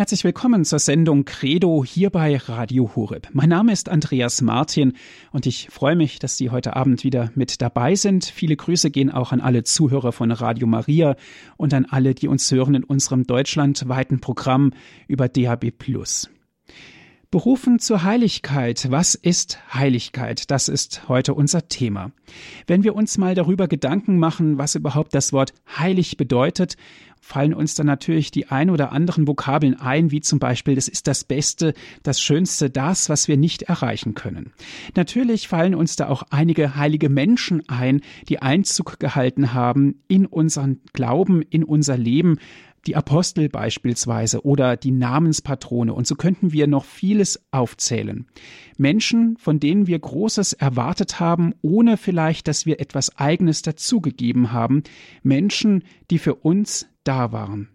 Herzlich willkommen zur Sendung Credo hier bei Radio Horeb. Mein Name ist Andreas Martin und ich freue mich, dass Sie heute Abend wieder mit dabei sind. Viele Grüße gehen auch an alle Zuhörer von Radio Maria und an alle, die uns hören in unserem deutschlandweiten Programm über DAB+. Berufen zur Heiligkeit. Was ist Heiligkeit? Das ist heute unser Thema. Wenn wir uns mal darüber Gedanken machen, was überhaupt das Wort heilig bedeutet, fallen uns dann natürlich die ein oder anderen Vokabeln ein, wie zum Beispiel, das ist das Beste, das Schönste, das, was wir nicht erreichen können. Natürlich fallen uns da auch einige heilige Menschen ein, die Einzug gehalten haben in unseren Glauben, in unser Leben, die Apostel beispielsweise oder die Namenspatrone. Und so könnten wir noch vieles aufzählen. Menschen, von denen wir Großes erwartet haben, ohne vielleicht, dass wir etwas Eigenes dazugegeben haben. Menschen, die für uns da waren.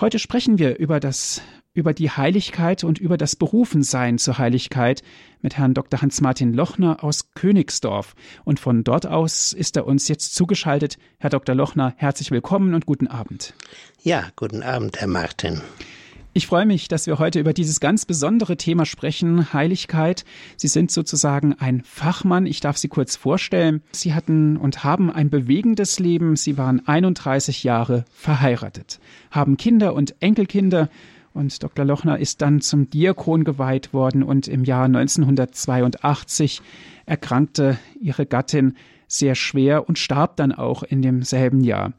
Heute sprechen wir über das über die Heiligkeit und über das Berufensein zur Heiligkeit mit Herrn Dr. Hans-Martin Lochner aus Königsdorf. Und von dort aus ist er uns jetzt zugeschaltet. Herr Dr. Lochner, herzlich willkommen und guten Abend. Ja, guten Abend, Herr Martin. Ich freue mich, dass wir heute über dieses ganz besondere Thema sprechen, Heiligkeit. Sie sind sozusagen ein Fachmann. Ich darf Sie kurz vorstellen. Sie hatten und haben ein bewegendes Leben. Sie waren 31 Jahre verheiratet, haben Kinder und Enkelkinder. Und Dr. Lochner ist dann zum Diakon geweiht worden und im Jahr 1982 erkrankte ihre Gattin sehr schwer und starb dann auch in demselben Jahr.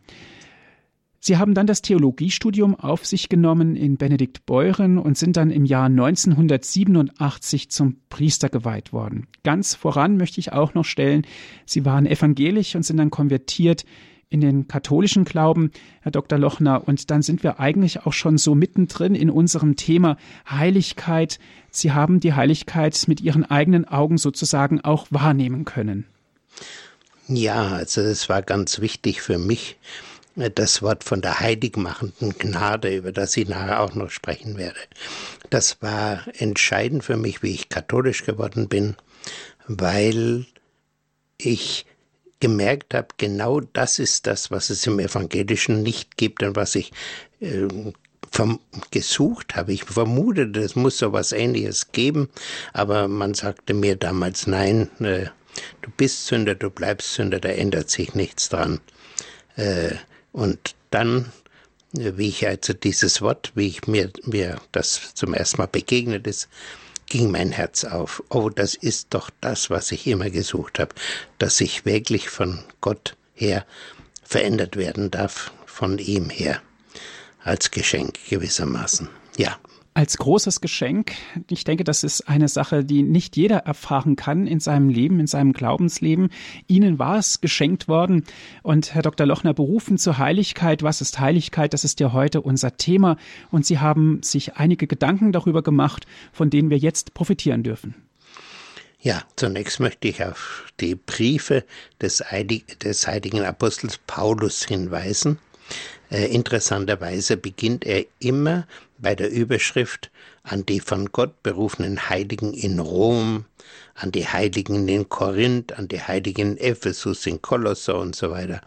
Sie haben dann das Theologiestudium auf sich genommen in Benediktbeuren und sind dann im Jahr 1987 zum Priester geweiht worden. Ganz voran möchte ich auch noch stellen, Sie waren evangelisch und sind dann konvertiert in den katholischen Glauben, Herr Dr. Lochner. Und dann sind wir eigentlich auch schon so mittendrin in unserem Thema Heiligkeit. Sie haben die Heiligkeit mit Ihren eigenen Augen sozusagen auch wahrnehmen können. Ja, also es war ganz wichtig für mich, das Wort von der heiligmachenden Gnade, über das ich nachher auch noch sprechen werde. Das war entscheidend für mich, wie ich katholisch geworden bin, weil ich gemerkt habe, genau das ist das, was es im Evangelischen nicht gibt und was ich äh, gesucht habe. Ich vermutete, es muss so was Ähnliches geben, aber man sagte mir damals, nein, äh, du bist Sünder, du bleibst Sünder, da ändert sich nichts dran. Äh, und dann, wie ich also dieses Wort, wie ich mir, mir das zum ersten Mal begegnet ist, ging mein Herz auf. Oh, das ist doch das, was ich immer gesucht habe, dass ich wirklich von Gott her verändert werden darf, von ihm her, als Geschenk gewissermaßen. Ja als großes Geschenk. Ich denke, das ist eine Sache, die nicht jeder erfahren kann in seinem Leben, in seinem Glaubensleben. Ihnen war es geschenkt worden. Und Herr Dr. Lochner, berufen zur Heiligkeit. Was ist Heiligkeit? Das ist ja heute unser Thema. Und Sie haben sich einige Gedanken darüber gemacht, von denen wir jetzt profitieren dürfen. Ja, zunächst möchte ich auf die Briefe des, heiligen Apostels Paulus hinweisen. Äh, interessanterweise beginnt er immer bei der Überschrift an die von Gott berufenen Heiligen in Rom, an die Heiligen in Korinth, an die Heiligen in Ephesus, in Kolosser und so weiter.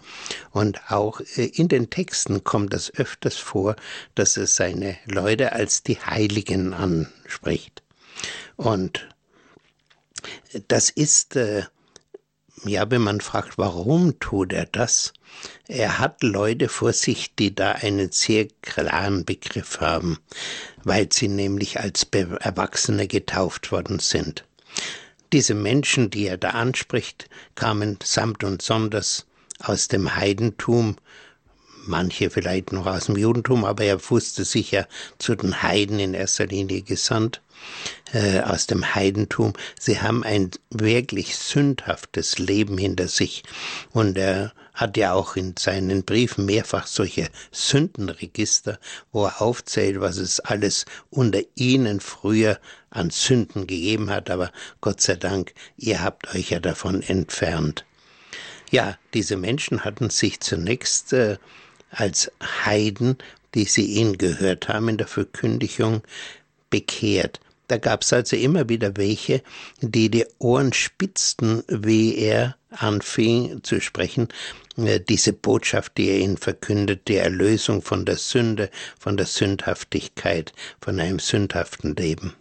Und auch äh, in den Texten kommt es öfters vor, dass er seine Leute als die Heiligen anspricht. Und das ist, äh, ja, wenn man fragt, warum tut er das, er hat Leute vor sich, die da einen sehr klaren Begriff haben, weil sie nämlich als Erwachsene getauft worden sind. Diese Menschen, die er da anspricht, kamen samt und sonders aus dem Heidentum, manche vielleicht noch aus dem Judentum, aber er wusste sich ja zu den Heiden in erster Linie gesandt, äh, aus dem Heidentum. Sie haben ein wirklich sündhaftes Leben hinter sich und er hat ja auch in seinen Briefen mehrfach solche Sündenregister, wo er aufzählt, was es alles unter ihnen früher an Sünden gegeben hat, aber Gott sei Dank, ihr habt euch ja davon entfernt. Ja, diese Menschen hatten sich zunächst äh, als Heiden, die sie ihn gehört haben in der Verkündigung, bekehrt. Da gab es also immer wieder welche, die die Ohren spitzten, wie er anfing zu sprechen, äh, diese Botschaft, die er ihnen verkündet, die Erlösung von der Sünde, von der Sündhaftigkeit, von einem sündhaften Leben.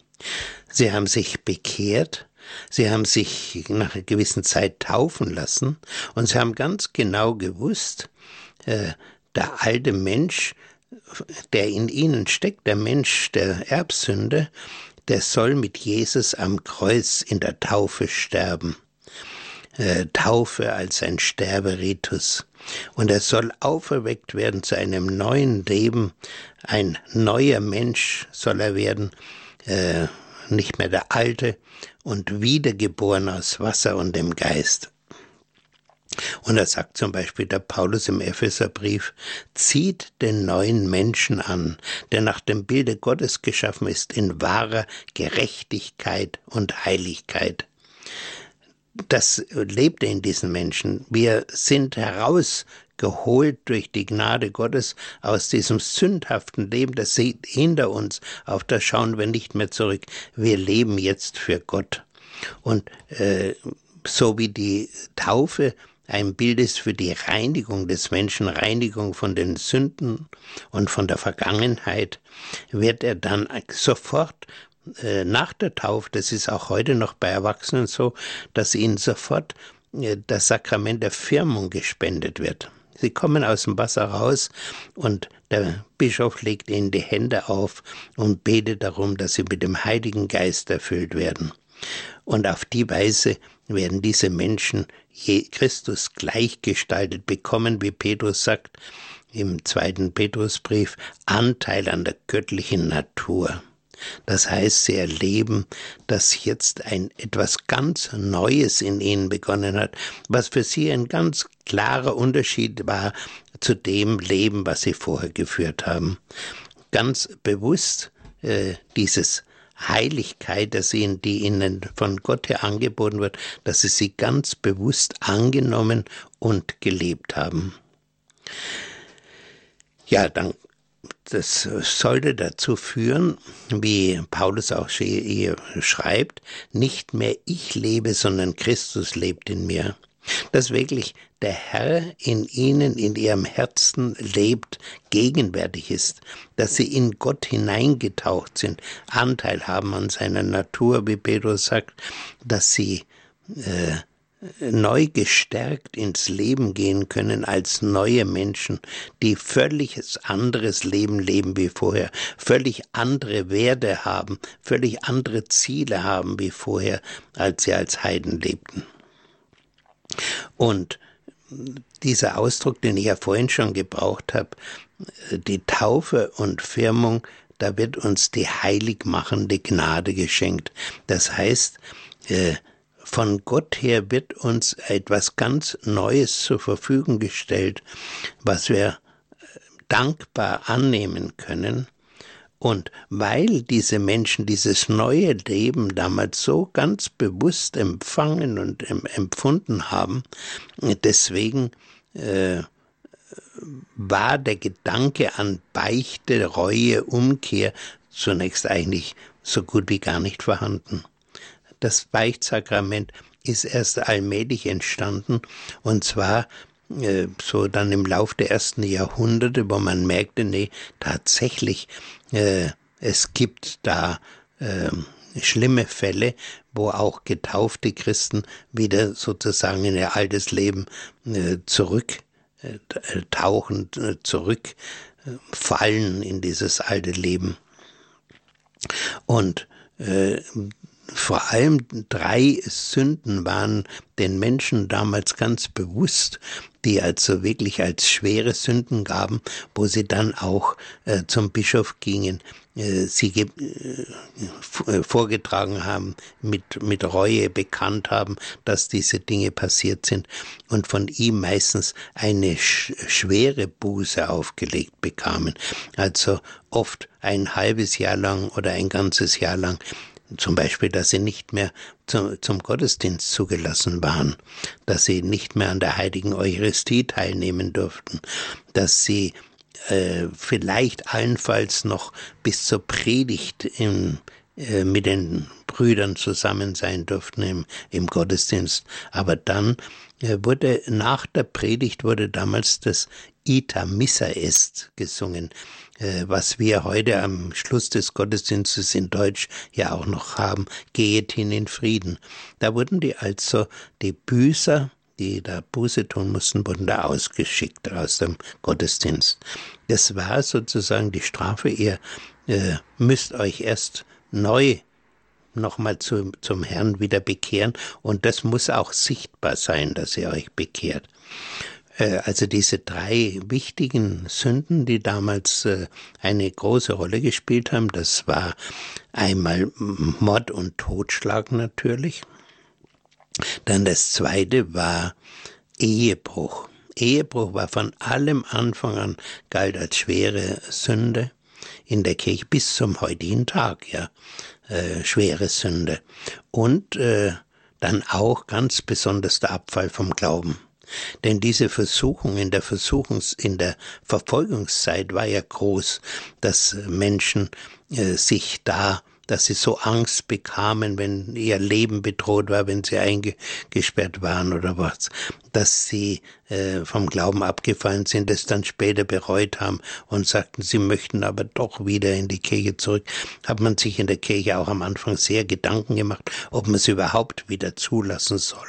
Sie haben sich bekehrt, sie haben sich nach einer gewissen Zeit taufen lassen und sie haben ganz genau gewusst, äh, der alte Mensch, der in ihnen steckt, der Mensch der Erbsünde, der soll mit Jesus am Kreuz in der Taufe sterben. Äh, Taufe als ein Sterberitus. Und er soll auferweckt werden zu einem neuen Leben. Ein neuer Mensch soll er werden, äh, nicht mehr der alte und wiedergeboren aus Wasser und dem Geist. Und er sagt zum Beispiel der Paulus im Epheserbrief, zieht den neuen Menschen an, der nach dem Bilde Gottes geschaffen ist, in wahrer Gerechtigkeit und Heiligkeit. Das lebte in diesen Menschen. Wir sind herausgeholt durch die Gnade Gottes aus diesem sündhaften Leben, das sieht hinter uns, auf das schauen wir nicht mehr zurück. Wir leben jetzt für Gott. Und äh, so wie die Taufe ein Bild ist für die Reinigung des Menschen, Reinigung von den Sünden und von der Vergangenheit, wird er dann sofort äh, nach der Taufe, das ist auch heute noch bei Erwachsenen so, dass ihnen sofort äh, das Sakrament der Firmung gespendet wird. Sie kommen aus dem Wasser raus und der Bischof legt ihnen die Hände auf und betet darum, dass sie mit dem Heiligen Geist erfüllt werden. Und auf die Weise werden diese Menschen Christus gleichgestaltet bekommen, wie Petrus sagt im zweiten Petrusbrief, Anteil an der göttlichen Natur. Das heißt, sie erleben, dass jetzt ein etwas ganz Neues in ihnen begonnen hat, was für sie ein ganz klarer Unterschied war zu dem Leben, was sie vorher geführt haben. Ganz bewusst äh, dieses Heiligkeit, ihnen, die ihnen von Gott her angeboten wird, dass sie sie ganz bewusst angenommen und gelebt haben. Ja, dann, das sollte dazu führen, wie Paulus auch schreibt, nicht mehr ich lebe, sondern Christus lebt in mir dass wirklich der Herr in ihnen, in ihrem Herzen lebt, gegenwärtig ist, dass sie in Gott hineingetaucht sind, Anteil haben an seiner Natur, wie Petrus sagt, dass sie äh, neu gestärkt ins Leben gehen können als neue Menschen, die völlig anderes Leben leben wie vorher, völlig andere Werte haben, völlig andere Ziele haben wie vorher, als sie als Heiden lebten. Und dieser Ausdruck, den ich ja vorhin schon gebraucht habe, die Taufe und Firmung, da wird uns die heiligmachende Gnade geschenkt. Das heißt, äh, von Gott her wird uns etwas ganz Neues zur Verfügung gestellt, was wir dankbar annehmen können und weil diese Menschen dieses neue Leben damals so ganz bewusst empfangen und empfunden haben, deswegen äh, war der Gedanke an Beichte, Reue, Umkehr zunächst eigentlich so gut wie gar nicht vorhanden. Das Beichtsakrament ist erst allmählich entstanden und zwar so dann im Lauf der ersten Jahrhunderte, wo man merkte, nee, tatsächlich äh, es gibt da äh, schlimme Fälle, wo auch getaufte Christen wieder sozusagen in ihr altes Leben äh, zurück äh, äh, zurückfallen in dieses alte Leben. Und äh, vor allem drei Sünden waren den Menschen damals ganz bewusst, die also wirklich als schwere Sünden gaben, wo sie dann auch äh, zum Bischof gingen, äh, sie äh, vorgetragen haben, mit, mit Reue bekannt haben, dass diese Dinge passiert sind und von ihm meistens eine sch schwere Buße aufgelegt bekamen. Also oft ein halbes Jahr lang oder ein ganzes Jahr lang zum Beispiel, dass sie nicht mehr zum, zum Gottesdienst zugelassen waren, dass sie nicht mehr an der heiligen Eucharistie teilnehmen durften, dass sie äh, vielleicht allenfalls noch bis zur Predigt im, äh, mit den Brüdern zusammen sein durften im, im Gottesdienst. Aber dann äh, wurde nach der Predigt wurde damals das Ita Missa Est gesungen, was wir heute am Schluss des Gottesdienstes in Deutsch ja auch noch haben, geht hin in Frieden. Da wurden die also, die Büßer, die da Buße tun mussten, wurden da ausgeschickt aus dem Gottesdienst. Das war sozusagen die Strafe, ihr äh, müsst euch erst neu nochmal zu, zum Herrn wieder bekehren und das muss auch sichtbar sein, dass ihr euch bekehrt. Äh, also diese drei wichtigen Sünden, die damals äh, eine große Rolle gespielt haben, das war einmal Mord und Totschlag natürlich. Dann das zweite war Ehebruch. Ehebruch war von allem Anfang an galt als schwere Sünde in der Kirche bis zum heutigen Tag, ja, äh, schwere Sünde. Und äh, dann auch ganz besonders der Abfall vom Glauben. Denn diese Versuchung in der Versuchungs, in der Verfolgungszeit war ja groß, dass Menschen äh, sich da dass sie so Angst bekamen, wenn ihr Leben bedroht war, wenn sie eingesperrt waren oder was, dass sie äh, vom Glauben abgefallen sind, es dann später bereut haben und sagten, sie möchten aber doch wieder in die Kirche zurück, hat man sich in der Kirche auch am Anfang sehr Gedanken gemacht, ob man es überhaupt wieder zulassen soll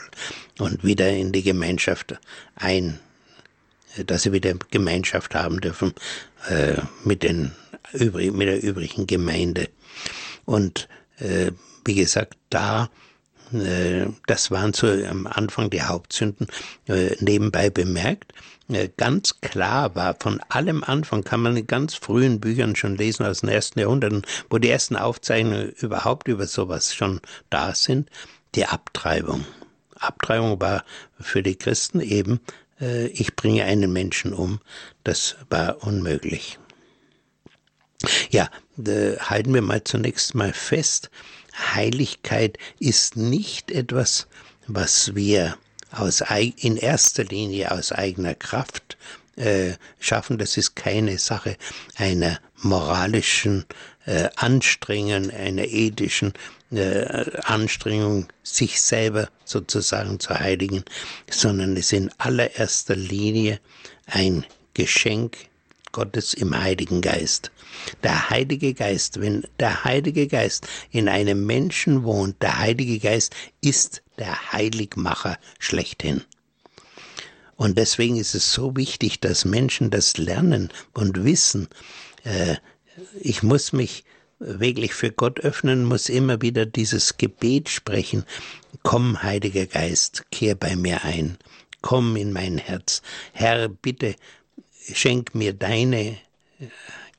und wieder in die Gemeinschaft ein, dass sie wieder Gemeinschaft haben dürfen äh, mit den übrig, mit der übrigen Gemeinde. Und äh, wie gesagt, da äh, das waren so am Anfang die Hauptsünden äh, nebenbei bemerkt. Äh, ganz klar war, von allem Anfang kann man in ganz frühen Büchern schon lesen aus den ersten Jahrhunderten, wo die ersten Aufzeichnungen überhaupt über sowas schon da sind, die Abtreibung. Abtreibung war für die Christen eben, ich bringe einen Menschen um. Das war unmöglich. Ja, halten wir mal zunächst mal fest, Heiligkeit ist nicht etwas, was wir aus, in erster Linie aus eigener Kraft äh, schaffen. Das ist keine Sache einer moralischen äh, Anstrengung, einer ethischen äh, Anstrengung, sich selber sozusagen zu heiligen, sondern es ist in allererster Linie ein Geschenk Gottes im Heiligen Geist. Der Heilige Geist, wenn der Heilige Geist in einem Menschen wohnt, der Heilige Geist ist der Heiligmacher schlechthin. Und deswegen ist es so wichtig, dass Menschen das lernen und wissen, äh, ich muss mich wirklich für Gott öffnen, muss immer wieder dieses Gebet sprechen. Komm, Heiliger Geist, kehr bei mir ein. Komm in mein Herz. Herr, bitte schenk mir deine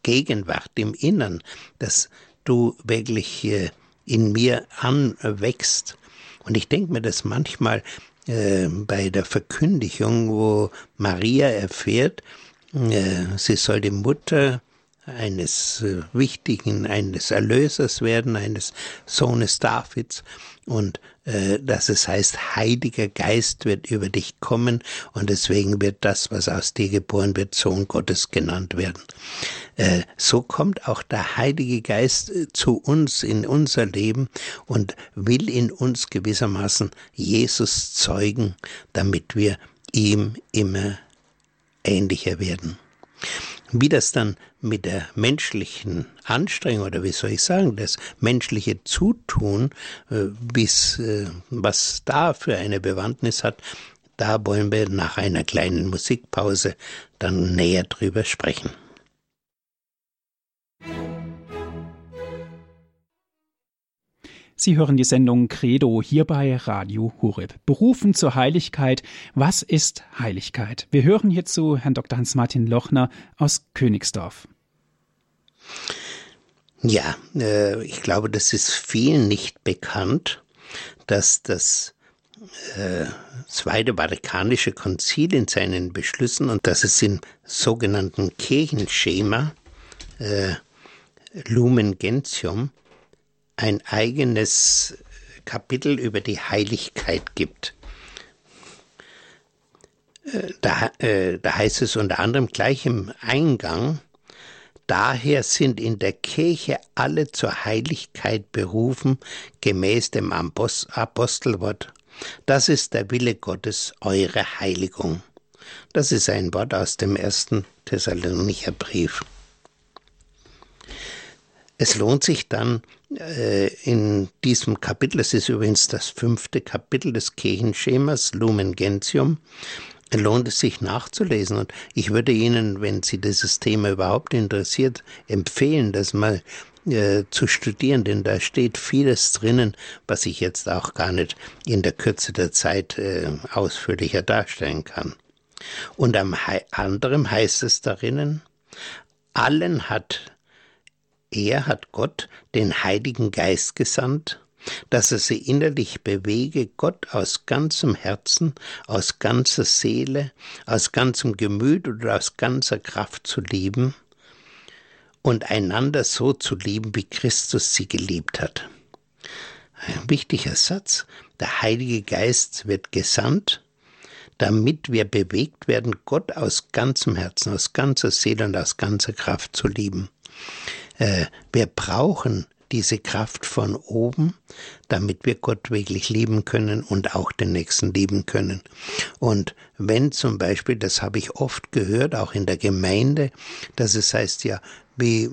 Gegenwart im Innern, dass du wirklich äh, in mir anwächst. Und ich denke mir das manchmal äh, bei der Verkündigung, wo Maria erfährt, äh, sie soll die Mutter eines äh, wichtigen, eines Erlösers werden, eines Sohnes Davids und äh, dass es heißt, Heiliger Geist wird über dich kommen und deswegen wird das, was aus dir geboren wird, Sohn Gottes genannt werden. Äh, so kommt auch der Heilige Geist äh, zu uns in unser Leben und will in uns gewissermaßen Jesus zeugen, damit wir ihm immer ähnlicher werden. Wie das dann mit der menschlichen Anstrengung oder wie soll ich sagen, das menschliche Zutun, äh, bis, äh, was da für eine Bewandtnis hat, da wollen wir nach einer kleinen Musikpause dann näher drüber sprechen. Sie hören die Sendung Credo hier bei Radio Hureb. Berufen zur Heiligkeit. Was ist Heiligkeit? Wir hören hierzu Herrn Dr. Hans-Martin Lochner aus Königsdorf. Ja, äh, ich glaube, das ist vielen nicht bekannt, dass das äh, Zweite Vatikanische Konzil in seinen Beschlüssen und dass es im sogenannten Kirchenschema äh, Lumen Gentium ein eigenes Kapitel über die Heiligkeit gibt. Äh, da, äh, da heißt es unter anderem gleich im Eingang, Daher sind in der Kirche alle zur Heiligkeit berufen, gemäß dem Apostelwort. Das ist der Wille Gottes, eure Heiligung. Das ist ein Wort aus dem ersten Thessalonicher Brief. Es lohnt sich dann in diesem Kapitel, es ist übrigens das fünfte Kapitel des Kirchenschemas Lumen Gentium, lohnt es sich nachzulesen. Und ich würde Ihnen, wenn Sie dieses Thema überhaupt interessiert, empfehlen, das mal äh, zu studieren, denn da steht vieles drinnen, was ich jetzt auch gar nicht in der Kürze der Zeit äh, ausführlicher darstellen kann. Und am anderen heißt es darinnen, allen hat er hat Gott den Heiligen Geist gesandt, dass er sie innerlich bewege, Gott aus ganzem Herzen, aus ganzer Seele, aus ganzem Gemüt oder aus ganzer Kraft zu lieben und einander so zu lieben, wie Christus sie geliebt hat. Ein wichtiger Satz. Der Heilige Geist wird gesandt, damit wir bewegt werden, Gott aus ganzem Herzen, aus ganzer Seele und aus ganzer Kraft zu lieben. Äh, wir brauchen diese Kraft von oben, damit wir Gott wirklich lieben können und auch den Nächsten lieben können. Und wenn zum Beispiel, das habe ich oft gehört, auch in der Gemeinde, dass es heißt ja, wie,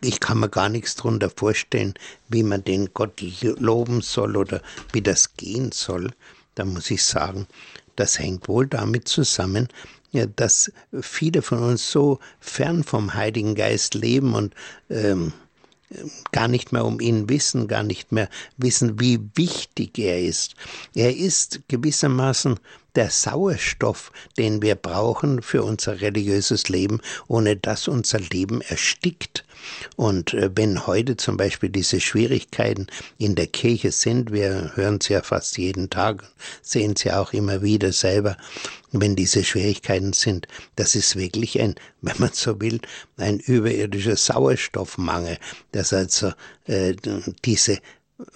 ich kann mir gar nichts darunter vorstellen, wie man den Gott loben soll oder wie das gehen soll, da muss ich sagen, das hängt wohl damit zusammen, ja, dass viele von uns so fern vom Heiligen Geist leben und ähm, gar nicht mehr um ihn wissen, gar nicht mehr wissen, wie wichtig er ist. Er ist gewissermaßen der Sauerstoff, den wir brauchen für unser religiöses Leben, ohne dass unser Leben erstickt. Und äh, wenn heute zum Beispiel diese Schwierigkeiten in der Kirche sind, wir hören sie ja fast jeden Tag, sehen sie auch immer wieder selber, wenn diese Schwierigkeiten sind, das ist wirklich ein, wenn man so will, ein überirdischer Sauerstoffmangel, dass also äh, diese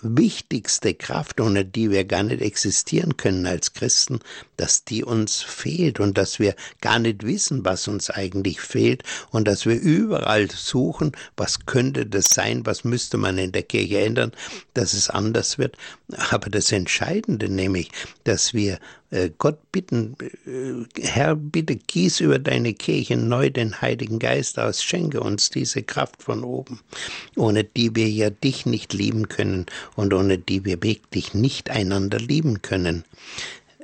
wichtigste Kraft, ohne die wir gar nicht existieren können als Christen, dass die uns fehlt und dass wir gar nicht wissen, was uns eigentlich fehlt und dass wir überall suchen, was könnte das sein, was müsste man in der Kirche ändern, dass es anders wird. Aber das Entscheidende nämlich, dass wir Gott bitten, äh, Herr, bitte gieß über deine Kirche neu den Heiligen Geist aus, schenke uns diese Kraft von oben, ohne die wir ja dich nicht lieben können und ohne die wir wirklich nicht einander lieben können.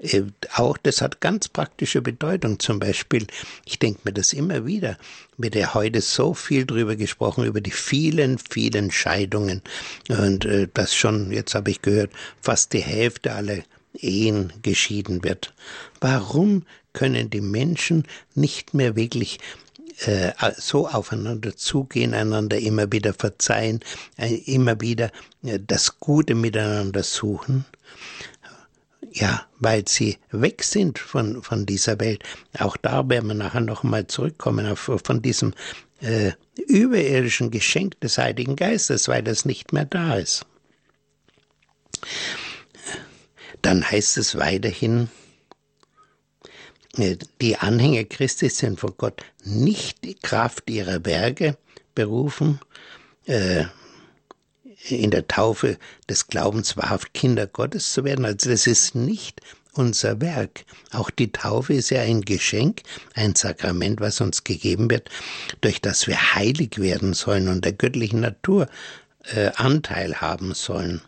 Äh, auch das hat ganz praktische Bedeutung. Zum Beispiel, ich denke mir das immer wieder, wird ja heute so viel drüber gesprochen, über die vielen, vielen Scheidungen. Und äh, das schon, jetzt habe ich gehört, fast die Hälfte aller Ehen geschieden wird. Warum können die Menschen nicht mehr wirklich äh, so aufeinander zugehen, einander immer wieder verzeihen, äh, immer wieder äh, das Gute miteinander suchen? Ja, weil sie weg sind von, von dieser Welt. Auch da werden wir nachher nochmal zurückkommen, auf, von diesem überirdischen Geschenk des Heiligen Geistes, weil das nicht mehr da ist dann heißt es weiterhin, äh, die Anhänger Christi sind von Gott nicht die Kraft ihrer Werke berufen, äh, in der Taufe des Glaubens wahrhaft Kinder Gottes zu werden. Also das ist nicht unser Werk. Auch die Taufe ist ja ein Geschenk, ein Sakrament, was uns gegeben wird, durch das wir heilig werden sollen und der göttlichen Natur äh, Anteil haben sollen.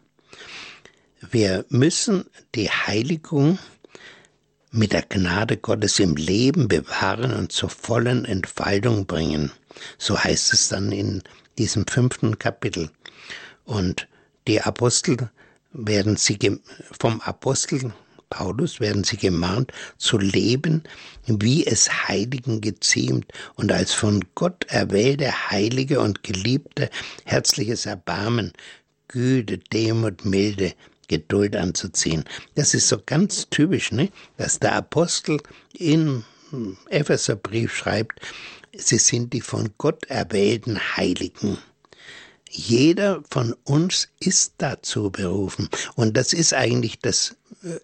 Wir müssen die Heiligung mit der Gnade Gottes im Leben bewahren und zur vollen Entfaltung bringen. So heißt es dann in diesem fünften Kapitel. Und die Apostel werden sie vom Apostel Paulus werden sie gemahnt zu leben, wie es Heiligen geziemt und als von Gott erwählte Heilige und Geliebte herzliches Erbarmen, Güte, Demut, Milde, Geduld anzuziehen. Das ist so ganz typisch, ne? dass der Apostel in Epheserbrief schreibt, sie sind die von Gott erwählten Heiligen. Jeder von uns ist dazu berufen. Und das ist eigentlich das äh,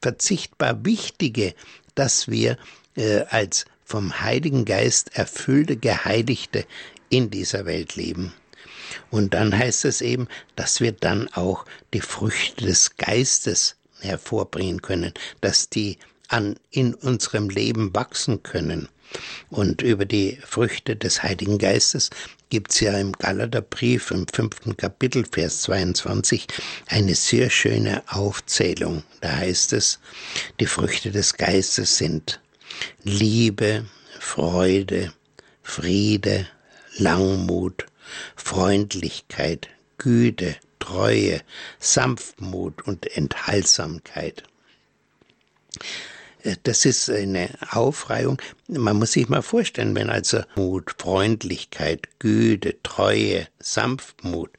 unverzichtbar Wichtige, dass wir äh, als vom Heiligen Geist erfüllte Geheiligte in dieser Welt leben. Und dann heißt es eben, dass wir dann auch die Früchte des Geistes hervorbringen können, dass die an, in unserem Leben wachsen können. Und über die Früchte des Heiligen Geistes gibt's ja im Galaterbrief im fünften Kapitel, Vers 22, eine sehr schöne Aufzählung. Da heißt es, die Früchte des Geistes sind Liebe, Freude, Friede, Langmut, Freundlichkeit, Güte, Treue, Sanftmut und Enthaltsamkeit. Äh, das ist eine Aufreihung. Man muss sich mal vorstellen, wenn also Mut, Freundlichkeit, Güte, Treue, Sanftmut,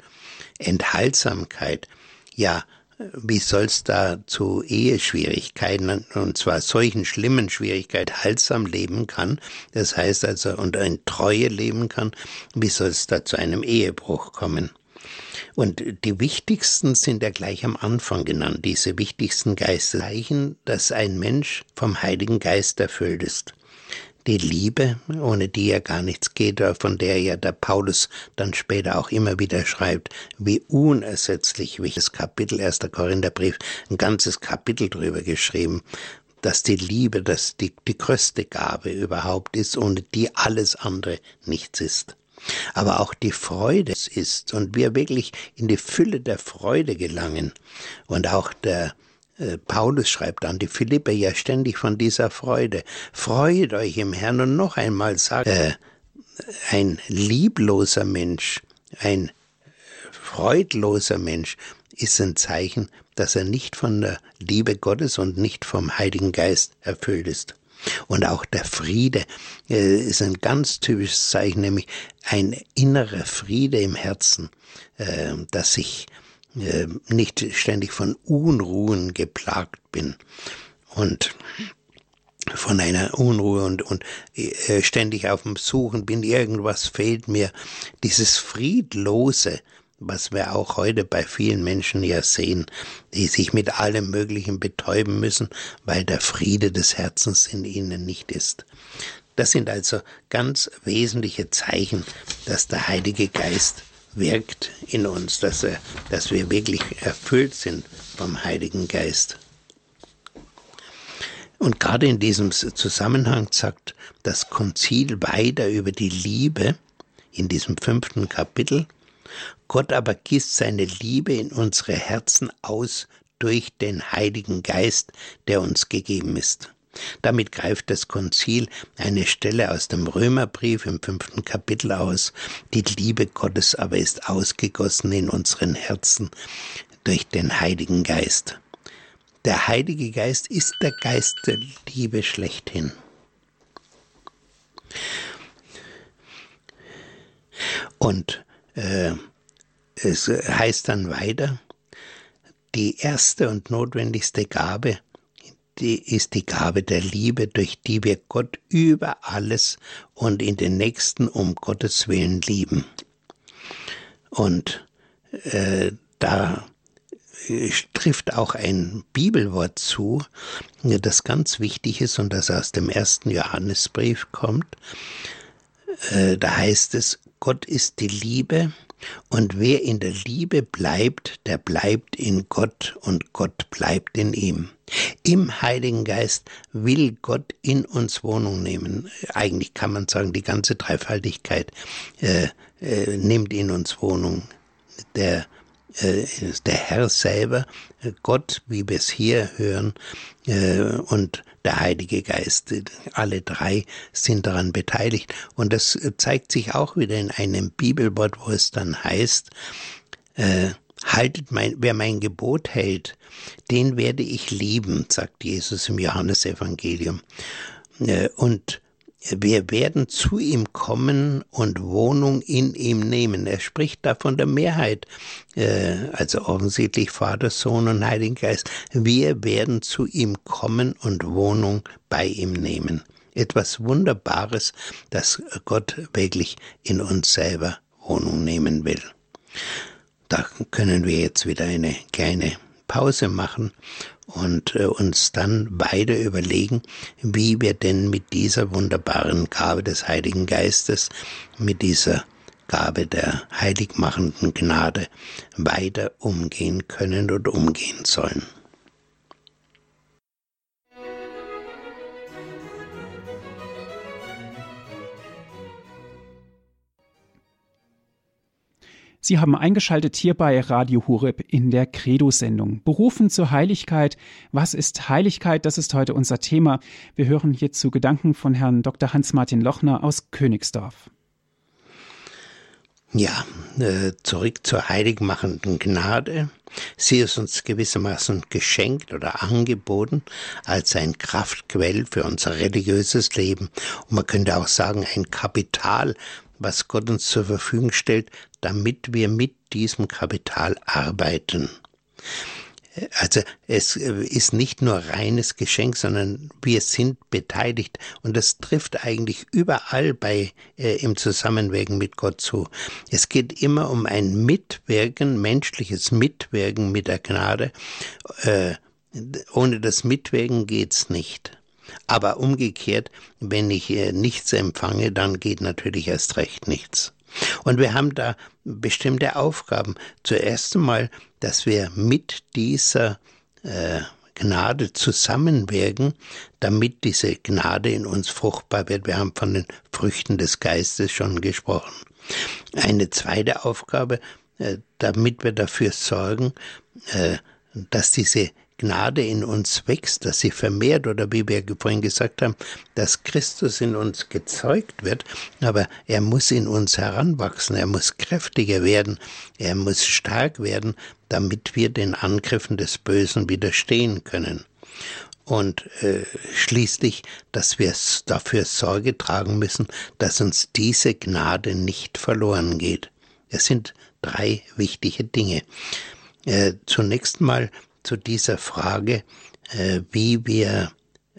Enthaltsamkeit, ja, wie soll's da zu Eheschwierigkeiten, und zwar solchen schlimmen Schwierigkeiten, haltsam leben kann, das heißt also, und in Treue leben kann, wie soll's da zu einem Ehebruch kommen? Und die wichtigsten sind ja gleich am Anfang genannt, diese wichtigsten Geisteszeichen, dass ein Mensch vom Heiligen Geist erfüllt ist. Die Liebe, ohne die ja gar nichts geht, von der ja der Paulus dann später auch immer wieder schreibt, wie unersetzlich das Kapitel 1. Korintherbrief, ein ganzes Kapitel drüber geschrieben, dass die Liebe das die, die größte Gabe überhaupt ist, ohne die alles andere nichts ist aber auch die Freude ist und wir wirklich in die Fülle der Freude gelangen. Und auch der äh, Paulus schreibt an die Philippe ja ständig von dieser Freude. Freut euch im Herrn und noch einmal sagt, äh, ein liebloser Mensch, ein freudloser Mensch ist ein Zeichen, dass er nicht von der Liebe Gottes und nicht vom Heiligen Geist erfüllt ist. Und auch der Friede äh, ist ein ganz typisches Zeichen, nämlich ein innerer Friede im Herzen, äh, dass ich äh, nicht ständig von Unruhen geplagt bin. Und von einer Unruhe und, und äh, ständig auf dem Suchen bin, irgendwas fehlt mir. Dieses Friedlose, was wir auch heute bei vielen Menschen ja sehen, die sich mit allem Möglichen betäuben müssen, weil der Friede des Herzens in ihnen nicht ist. Das sind also ganz wesentliche Zeichen, dass der Heilige Geist wirkt in uns, dass, er, dass wir wirklich erfüllt sind vom Heiligen Geist. Und gerade in diesem Zusammenhang sagt das Konzil weiter über die Liebe in diesem fünften Kapitel, Gott aber gießt seine Liebe in unsere Herzen aus durch den Heiligen Geist, der uns gegeben ist. Damit greift das Konzil eine Stelle aus dem Römerbrief im fünften Kapitel aus. Die Liebe Gottes aber ist ausgegossen in unseren Herzen durch den Heiligen Geist. Der Heilige Geist ist der Geist der Liebe schlechthin. Und äh, es heißt dann weiter, die erste und notwendigste Gabe, die ist die Gabe der Liebe, durch die wir Gott über alles und in den Nächsten um Gottes Willen lieben. Und äh, da trifft auch ein Bibelwort zu, das ganz wichtig ist und das aus dem ersten Johannesbrief kommt. Äh, da heißt es, Gott ist die Liebe und wer in der Liebe bleibt, der bleibt in Gott und Gott bleibt in ihm. Im Heiligen Geist will Gott in uns Wohnung nehmen. Eigentlich kann man sagen, die ganze Dreifaltigkeit äh, äh, nimmt in uns Wohnung. Der äh, der Herr selber, äh, Gott, wie wir es hier hören, äh, und der Heilige Geist. Alle drei sind daran beteiligt. Und das zeigt sich auch wieder in einem Bibelwort, wo es dann heißt, haltet mein, wer mein Gebot hält, den werde ich lieben, sagt Jesus im Johannesevangelium. Äh, und wir werden zu ihm kommen und Wohnung in ihm nehmen. Er spricht da von der Mehrheit, äh, also offensichtlich Vater, Sohn und Heiligen Geist. Wir werden zu ihm kommen und Wohnung bei ihm nehmen. Etwas Wunderbares, dass Gott wirklich in uns selber Wohnung nehmen will. Da können wir jetzt wieder eine kleine Pause machen und äh, uns dann beide überlegen, wie wir denn mit dieser wunderbaren Gabe des Heiligen Geistes, mit dieser Gabe der heiligmachenden Gnade weiter umgehen können oder umgehen sollen. Sie haben eingeschaltet hier bei Radio Hureb in der Credo-Sendung. Berufen zur Heiligkeit. Was ist Heiligkeit? Das ist heute unser Thema. Wir hören hierzu Gedanken von Herrn Dr. Hans-Martin Lochner aus Königsdorf. Ja, äh, zurück zur heiligmachenden Gnade. Sie ist uns gewissermaßen geschenkt oder angeboten als ein Kraftquell für unser religiöses Leben. Und man könnte auch sagen, ein Kapital, was Gott uns zur Verfügung stellt, damit wir mit diesem Kapital arbeiten. Also es ist nicht nur reines Geschenk, sondern wir sind beteiligt und das trifft eigentlich überall bei äh, im Zusammenwirken mit Gott zu. Es geht immer um ein Mitwirken, menschliches Mitwirken mit der Gnade. Äh, ohne das Mitwirken geht's nicht. Aber umgekehrt, wenn ich äh, nichts empfange, dann geht natürlich erst recht nichts. Und wir haben da bestimmte Aufgaben. Zuerst einmal, dass wir mit dieser äh, Gnade zusammenwirken, damit diese Gnade in uns fruchtbar wird. Wir haben von den Früchten des Geistes schon gesprochen. Eine zweite Aufgabe, äh, damit wir dafür sorgen, äh, dass diese Gnade in uns wächst, dass sie vermehrt oder wie wir vorhin gesagt haben, dass Christus in uns gezeugt wird, aber er muss in uns heranwachsen, er muss kräftiger werden, er muss stark werden, damit wir den Angriffen des Bösen widerstehen können. Und äh, schließlich, dass wir dafür Sorge tragen müssen, dass uns diese Gnade nicht verloren geht. Es sind drei wichtige Dinge. Äh, zunächst mal zu dieser Frage, äh, wie wir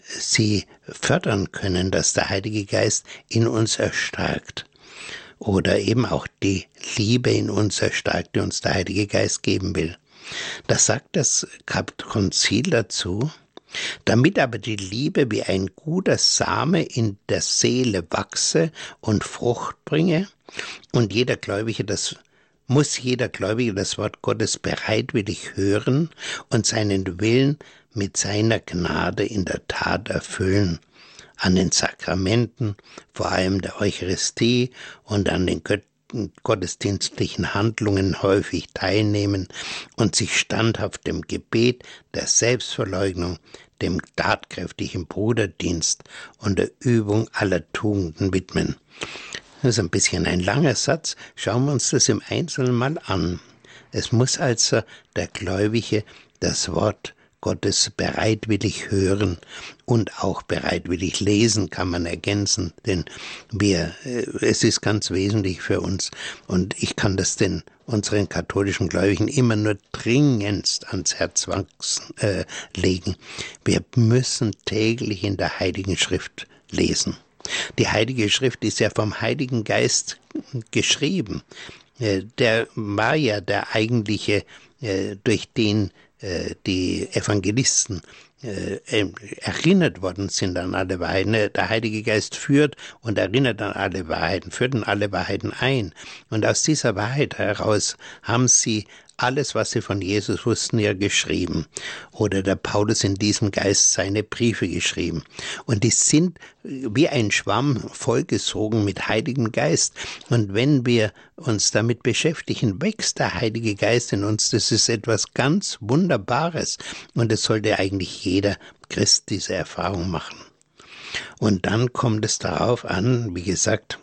sie fördern können, dass der Heilige Geist in uns erstarkt. Oder eben auch die Liebe in uns erstarkt, die uns der Heilige Geist geben will. Das sagt das Konzil dazu. Damit aber die Liebe wie ein guter Same in der Seele wachse und Frucht bringe und jeder Gläubige das muss jeder Gläubige das Wort Gottes bereitwillig hören und seinen Willen mit seiner Gnade in der Tat erfüllen. An den Sakramenten, vor allem der Eucharistie und an den gottesdienstlichen Handlungen häufig teilnehmen und sich standhaft dem Gebet, der Selbstverleugnung, dem tatkräftigen Bruderdienst und der Übung aller Tugenden widmen. Das ist ein bisschen ein langer Satz. Schauen wir uns das im Einzelnen mal an. Es muss also der Gläubige das Wort Gottes bereitwillig hören und auch bereitwillig lesen, kann man ergänzen, denn wir, äh, es ist ganz wesentlich für uns und ich kann das den unseren katholischen Gläubigen immer nur dringendst ans Herz wachsen, äh, legen. Wir müssen täglich in der Heiligen Schrift lesen. Die Heilige Schrift ist ja vom Heiligen Geist geschrieben. Äh, der war ja der eigentliche, äh, durch den äh, die Evangelisten erinnert worden sind an alle Wahrheiten. Der Heilige Geist führt und erinnert an alle Wahrheiten, führt an alle Wahrheiten ein. Und aus dieser Wahrheit heraus haben sie alles, was sie von Jesus wussten, ja geschrieben. Oder der Paulus in diesem Geist seine Briefe geschrieben. Und die sind wie ein Schwamm vollgesogen mit Heiligem Geist. Und wenn wir uns damit beschäftigen, wächst der Heilige Geist in uns. Das ist etwas ganz Wunderbares. Und es sollte eigentlich jeder Christ diese Erfahrung machen. Und dann kommt es darauf an, wie gesagt,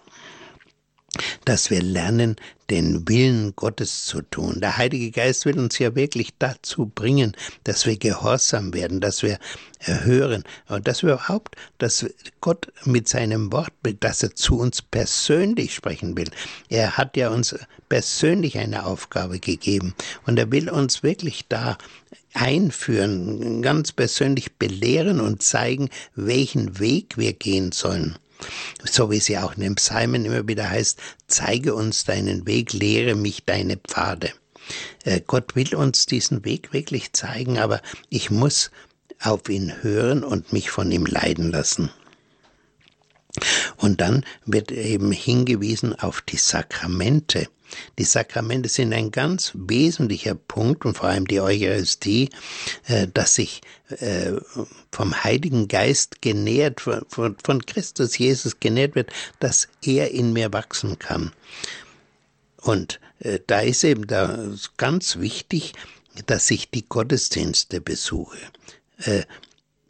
dass wir lernen, den Willen Gottes zu tun. Der Heilige Geist will uns ja wirklich dazu bringen, dass wir gehorsam werden, dass wir hören und dass wir überhaupt, dass Gott mit seinem Wort, dass er zu uns persönlich sprechen will. Er hat ja uns persönlich eine Aufgabe gegeben und er will uns wirklich da einführen, ganz persönlich belehren und zeigen, welchen Weg wir gehen sollen. So wie ja auch in den Psalmen immer wieder heißt, zeige uns deinen Weg, lehre mich deine Pfade. Äh, Gott will uns diesen Weg wirklich zeigen, aber ich muss auf ihn hören und mich von ihm leiden lassen. Und dann wird eben hingewiesen auf die Sakramente. Die Sakramente sind ein ganz wesentlicher Punkt und vor allem die Eucharistie, äh, dass sich äh, vom Heiligen Geist genährt, von Christus Jesus genährt wird, dass er in mir wachsen kann. Und äh, da ist eben da ganz wichtig, dass ich die Gottesdienste besuche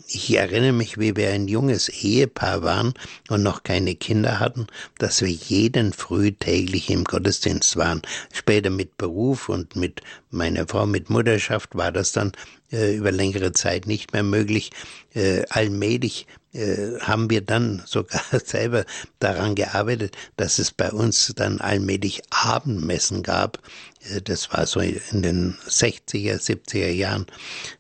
ich erinnere mich, wie wir ein junges Ehepaar waren und noch keine Kinder hatten, dass wir jeden Früh täglich im Gottesdienst waren. Später mit Beruf und mit meiner Frau mit Mutterschaft war das dann äh, über längere Zeit nicht mehr möglich. Äh, allmählich äh, haben wir dann sogar selber daran gearbeitet, dass es bei uns dann allmählich Abendmessen gab, das war so in den 60er, 70er Jahren,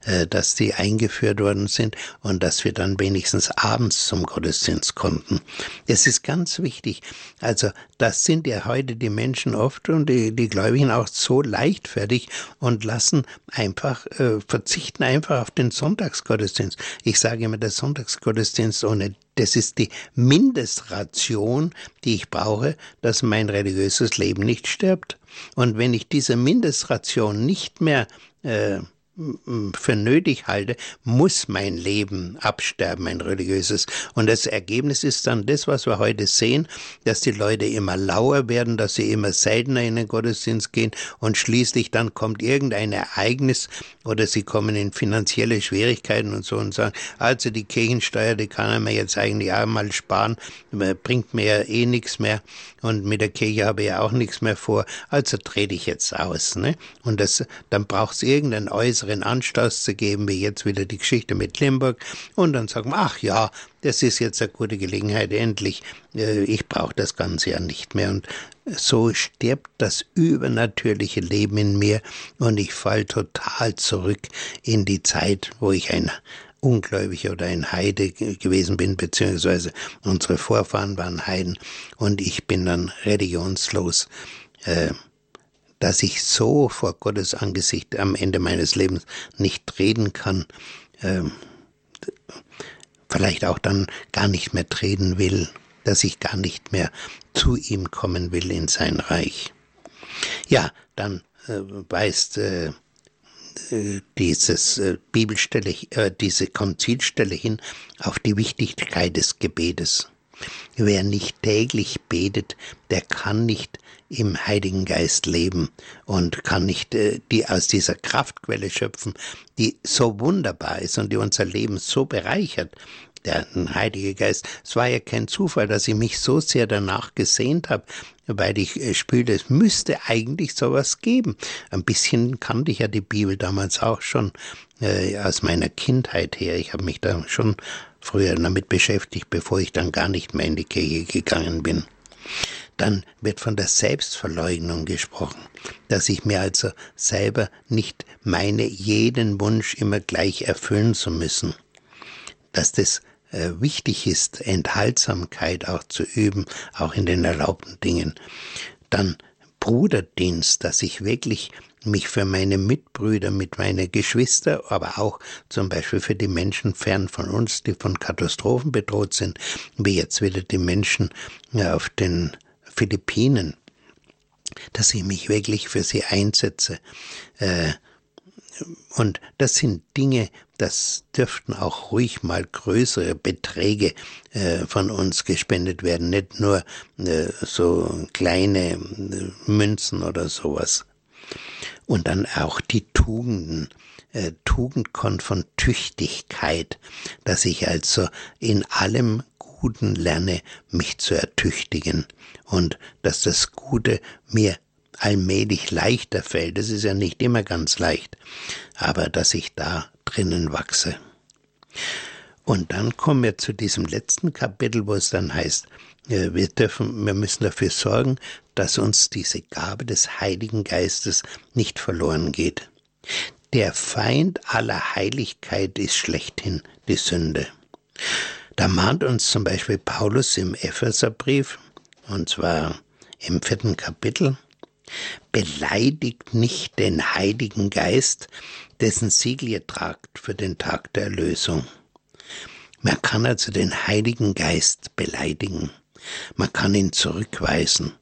äh, dass die eingeführt worden sind und dass wir dann wenigstens abends zum Gottesdienst konnten. Das ist ganz wichtig. Also das sind ja heute die Menschen oft und die, die Gläubigen auch so leichtfertig und lassen einfach, äh, verzichten einfach auf den Sonntagsgottesdienst. Ich sage immer, der Sonntagsgottesdienst ohne das ist die Mindestration, die ich brauche, dass mein religiöses Leben nicht stirbt. Und wenn ich diese Mindestration nicht mehr äh, für nötig halte, muss mein Leben absterben, ein religiöses. Und das Ergebnis ist dann das, was wir heute sehen, dass die Leute immer lauer werden, dass sie immer seltener in den Gottesdienst gehen und schließlich dann kommt irgendein Ereignis oder sie kommen in finanzielle Schwierigkeiten und so und sagen, also die Kirchensteuer, die kann man jetzt eigentlich auch mal sparen, bringt mir ja eh nichts mehr und mit der Kirche habe ich ja auch nichts mehr vor, also trete ich jetzt aus. Ne? Und das, dann braucht es irgendeinen äußeren Anstoß zu geben, wie jetzt wieder die Geschichte mit Limburg. Und dann sagen wir, ach ja, das ist jetzt eine gute Gelegenheit, endlich, äh, ich brauche das Ganze ja nicht mehr. Und so stirbt das übernatürliche Leben in mir und ich fall total zurück in die Zeit, wo ich ein Ungläubiger oder ein Heide gewesen bin, beziehungsweise unsere Vorfahren waren Heiden und ich bin dann religionslos, äh, dass ich so vor Gottes Angesicht am Ende meines Lebens nicht reden kann, äh, vielleicht auch dann gar nicht mehr treten will, dass ich gar nicht mehr zu ihm kommen will in sein Reich. Ja, dann äh, weist äh, äh, dieses Bibelstelle, diese Konzilstelle hin auf die Wichtigkeit des Gebetes. Wer nicht täglich betet, der kann nicht im Heiligen Geist leben und kann nicht äh, die aus dieser Kraftquelle schöpfen, die so wunderbar ist und die unser Leben so bereichert. Der Heilige Geist. Es war ja kein Zufall, dass ich mich so sehr danach gesehnt habe, weil ich äh, spürte, es müsste eigentlich sowas geben. Ein bisschen kannte ich ja die Bibel damals auch schon äh, aus meiner Kindheit her. Ich habe mich da schon früher damit beschäftigt, bevor ich dann gar nicht mehr in die Kirche gegangen bin. Dann wird von der Selbstverleugnung gesprochen, dass ich mir also selber nicht meine, jeden Wunsch immer gleich erfüllen zu müssen, dass das äh, wichtig ist, Enthaltsamkeit auch zu üben, auch in den erlaubten Dingen. Dann Bruderdienst, dass ich wirklich mich für meine Mitbrüder, mit meinen Geschwister, aber auch zum Beispiel für die Menschen fern von uns, die von Katastrophen bedroht sind, wie jetzt wieder die Menschen auf den Philippinen, dass ich mich wirklich für sie einsetze. Und das sind Dinge, das dürften auch ruhig mal größere Beträge äh, von uns gespendet werden, nicht nur äh, so kleine äh, Münzen oder sowas. Und dann auch die Tugenden, äh, Tugend kommt von Tüchtigkeit, dass ich also in allem Guten lerne, mich zu ertüchtigen und dass das Gute mir allmählich leichter fällt. Es ist ja nicht immer ganz leicht, aber dass ich da drinnen wachse. Und dann kommen wir zu diesem letzten Kapitel, wo es dann heißt, äh, wir dürfen, wir müssen dafür sorgen, dass uns diese Gabe des Heiligen Geistes nicht verloren geht. Der Feind aller Heiligkeit ist schlechthin die Sünde. Da mahnt uns zum Beispiel Paulus im Epheserbrief, und zwar im vierten Kapitel, beleidigt nicht den Heiligen Geist, dessen Siegel ihr tragt für den Tag der Erlösung. Man kann also den Heiligen Geist beleidigen. Man kann ihn zurückweisen.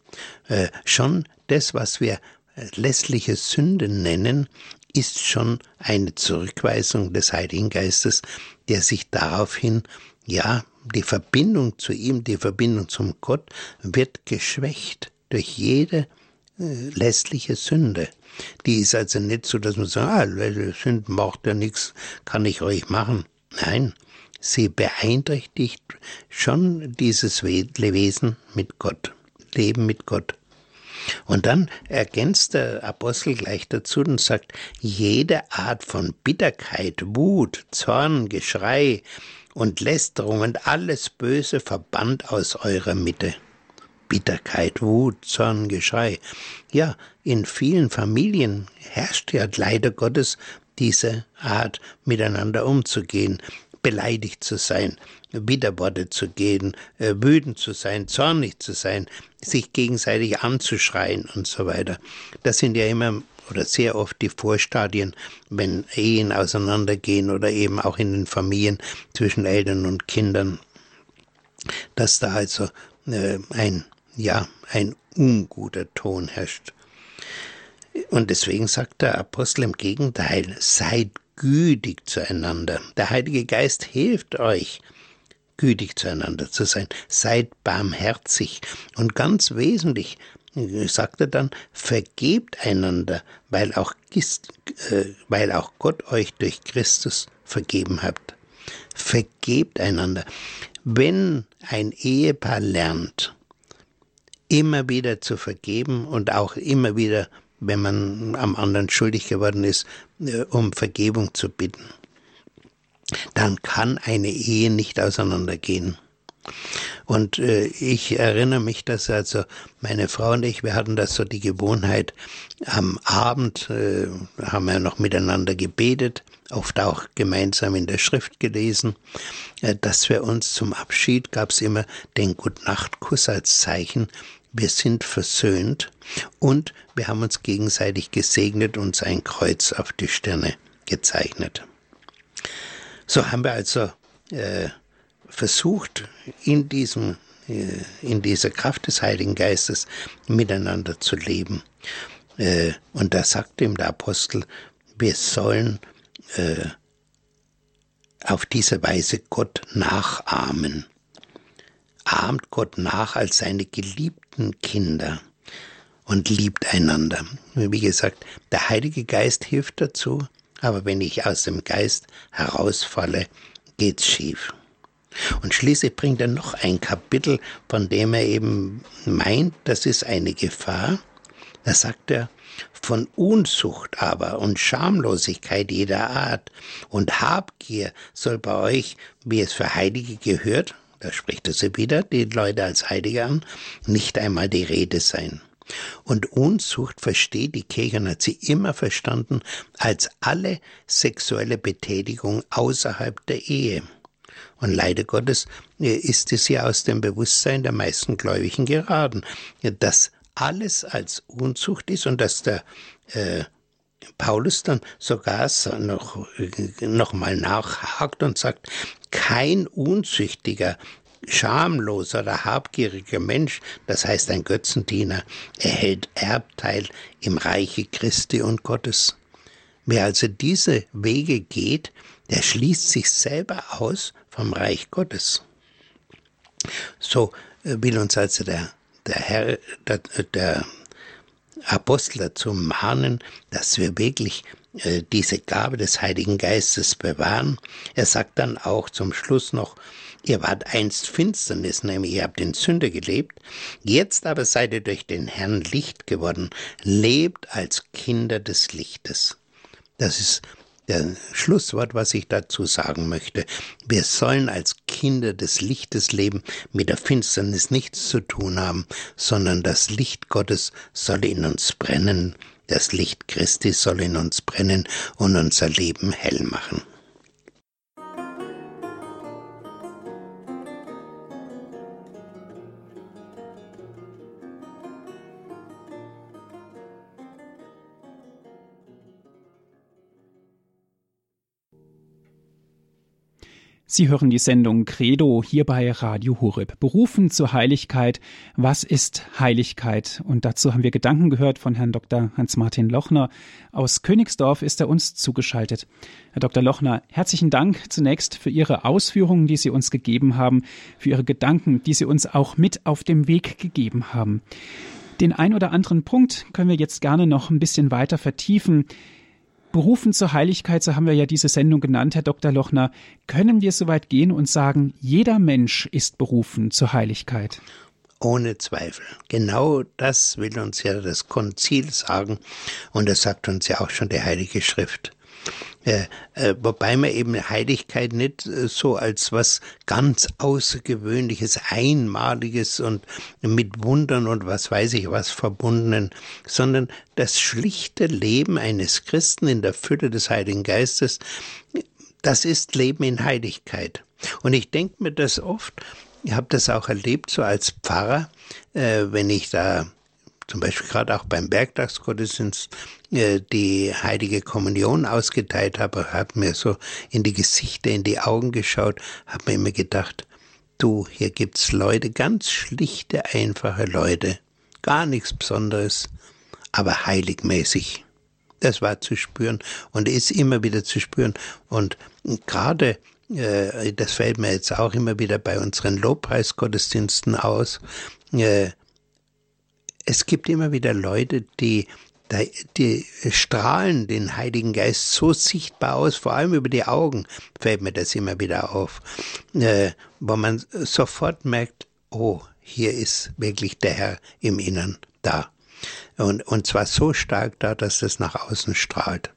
Äh, schon das, was wir äh, lässliche Sünde nennen, ist schon eine Zurückweisung des Heiligen Geistes, der sich daraufhin, ja, die Verbindung zu ihm, die Verbindung zum Gott wird geschwächt durch jede lässliche Sünde. Die ist also nicht so, dass man sagt, ah, Sünden macht ja nichts, kann ich euch machen. Nein, sie beeinträchtigt schon dieses Wesen mit Gott, Leben mit Gott. Und dann ergänzt der Apostel gleich dazu und sagt, jede Art von Bitterkeit, Wut, Zorn, Geschrei und Lästerung und alles Böse verbannt aus eurer Mitte. Bitterkeit, Wut, Zorn, Geschrei. Ja, in vielen Familien herrscht ja leider Gottes diese Art, miteinander umzugehen beleidigt zu sein, Widerworte zu gehen, äh, wütend zu sein, zornig zu sein, sich gegenseitig anzuschreien und so weiter. Das sind ja immer oder sehr oft die Vorstadien, wenn Ehen auseinandergehen oder eben auch in den Familien zwischen Eltern und Kindern, dass da also äh, ein, ja, ein unguter Ton herrscht. Und deswegen sagt der Apostel im Gegenteil, seid gütig zueinander. Der Heilige Geist hilft euch, gütig zueinander zu sein. Seid barmherzig. Und ganz wesentlich, sagt er dann, vergebt einander, weil auch, äh, weil auch Gott euch durch Christus vergeben habt. Vergebt einander. Wenn ein Ehepaar lernt, immer wieder zu vergeben und auch immer wieder wenn man am anderen schuldig geworden ist, äh, um Vergebung zu bitten. Dann kann eine Ehe nicht auseinandergehen. Und äh, ich erinnere mich, dass also meine Frau und ich, wir hatten das so die Gewohnheit, am Abend äh, haben wir noch miteinander gebetet, oft auch gemeinsam in der Schrift gelesen, äh, dass wir uns zum Abschied gab es immer den Gutnachtkuss als Zeichen, wir sind versöhnt und wir haben uns gegenseitig gesegnet und ein Kreuz auf die Stirne gezeichnet. So haben wir also äh, versucht, in diesem äh, in dieser Kraft des Heiligen Geistes miteinander zu leben. Äh, und da sagt ihm der Apostel, wir sollen äh, auf diese Weise Gott nachahmen ahmt Gott nach als seine geliebten Kinder und liebt einander. Wie gesagt, der Heilige Geist hilft dazu, aber wenn ich aus dem Geist herausfalle, geht's schief. Und schließlich bringt er noch ein Kapitel, von dem er eben meint, das ist eine Gefahr. Da sagt er, von Unzucht aber und Schamlosigkeit jeder Art und Habgier soll bei euch, wie es für Heilige gehört, da spricht er sie wieder, die Leute als Heilige an, nicht einmal die Rede sein. Und Unzucht versteht die Kirche und hat sie immer verstanden als alle sexuelle Betätigung außerhalb der Ehe. Und leider Gottes äh, ist es ja aus dem Bewusstsein der meisten Gläubigen geraten, dass alles als Unzucht ist und dass der äh, Paulus dann sogar noch, noch mal nachhakt und sagt, kein unzüchtiger, schamloser oder habgieriger Mensch, das heißt ein Götzendiener, erhält Erbteil im Reiche Christi und Gottes. Wer also diese Wege geht, der schließt sich selber aus vom Reich Gottes. So äh, will uns also der, der Herr, der, der Apostel dazu mahnen, dass wir wirklich äh, diese Gabe des Heiligen Geistes bewahren. Er sagt dann auch zum Schluss noch, ihr wart einst Finsternis, nämlich ihr habt in Sünde gelebt, jetzt aber seid ihr durch den Herrn Licht geworden, lebt als Kinder des Lichtes. Das ist der Schlusswort, was ich dazu sagen möchte. Wir sollen als Kinder des Lichtes leben, mit der Finsternis nichts zu tun haben, sondern das Licht Gottes soll in uns brennen, das Licht Christi soll in uns brennen und unser Leben hell machen. Sie hören die Sendung Credo hier bei Radio Horeb. Berufen zur Heiligkeit. Was ist Heiligkeit? Und dazu haben wir Gedanken gehört von Herrn Dr. Hans-Martin Lochner. Aus Königsdorf ist er uns zugeschaltet. Herr Dr. Lochner, herzlichen Dank zunächst für Ihre Ausführungen, die Sie uns gegeben haben, für Ihre Gedanken, die Sie uns auch mit auf dem Weg gegeben haben. Den ein oder anderen Punkt können wir jetzt gerne noch ein bisschen weiter vertiefen. Berufen zur Heiligkeit, so haben wir ja diese Sendung genannt, Herr Dr. Lochner, können wir so weit gehen und sagen, jeder Mensch ist berufen zur Heiligkeit? Ohne Zweifel. Genau das will uns ja das Konzil sagen und das sagt uns ja auch schon die Heilige Schrift. Äh, äh, wobei man eben Heiligkeit nicht äh, so als was ganz Außergewöhnliches, Einmaliges und mit Wundern und was weiß ich was verbundenen, sondern das schlichte Leben eines Christen in der Fülle des Heiligen Geistes, das ist Leben in Heiligkeit. Und ich denke mir das oft, ich habe das auch erlebt, so als Pfarrer, wenn ich da zum Beispiel gerade auch beim Bergtagsgottesdienst äh, die heilige Kommunion ausgeteilt habe, habe mir so in die Gesichter, in die Augen geschaut, habe mir immer gedacht, du, hier gibt's Leute, ganz schlichte, einfache Leute, gar nichts Besonderes, aber heiligmäßig. Das war zu spüren und ist immer wieder zu spüren. Und gerade, äh, das fällt mir jetzt auch immer wieder bei unseren Lobpreisgottesdiensten aus, äh, es gibt immer wieder Leute, die, die strahlen den Heiligen Geist so sichtbar aus, vor allem über die Augen fällt mir das immer wieder auf, äh, wo man sofort merkt, oh, hier ist wirklich der Herr im Innern da. Und, und zwar so stark da, dass das nach außen strahlt.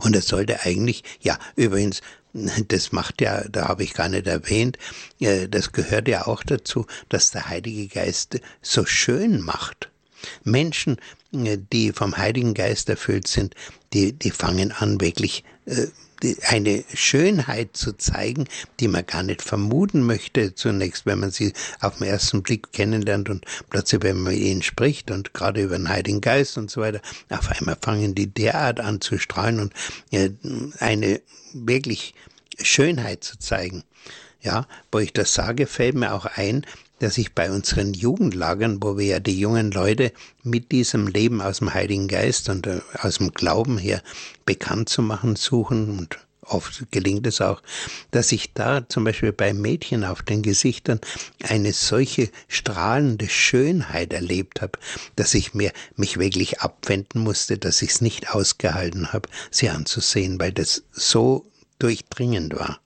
Und es sollte eigentlich, ja, übrigens, das macht ja, da habe ich gar nicht erwähnt, äh, das gehört ja auch dazu, dass der Heilige Geist so schön macht. Menschen, äh, die vom Heiligen Geist erfüllt sind, die, die fangen an, wirklich äh, eine Schönheit zu zeigen, die man gar nicht vermuten möchte zunächst, wenn man sie auf den ersten Blick kennenlernt und plötzlich, wenn man mit ihnen spricht und gerade über den Heiligen Geist und so weiter, auf einmal fangen die derart an zu strahlen und eine wirklich Schönheit zu zeigen. Ja, wo ich das sage, fällt mir auch ein, dass ich bei unseren Jugendlagern, wo wir ja die jungen Leute mit diesem Leben aus dem Heiligen Geist und äh, aus dem Glauben her bekannt zu machen suchen und oft gelingt es auch, dass ich da zum Beispiel bei Mädchen auf den Gesichtern eine solche strahlende Schönheit erlebt habe, dass ich mir mich wirklich abwenden musste, dass ich es nicht ausgehalten habe, sie anzusehen, weil das so durchdringend war.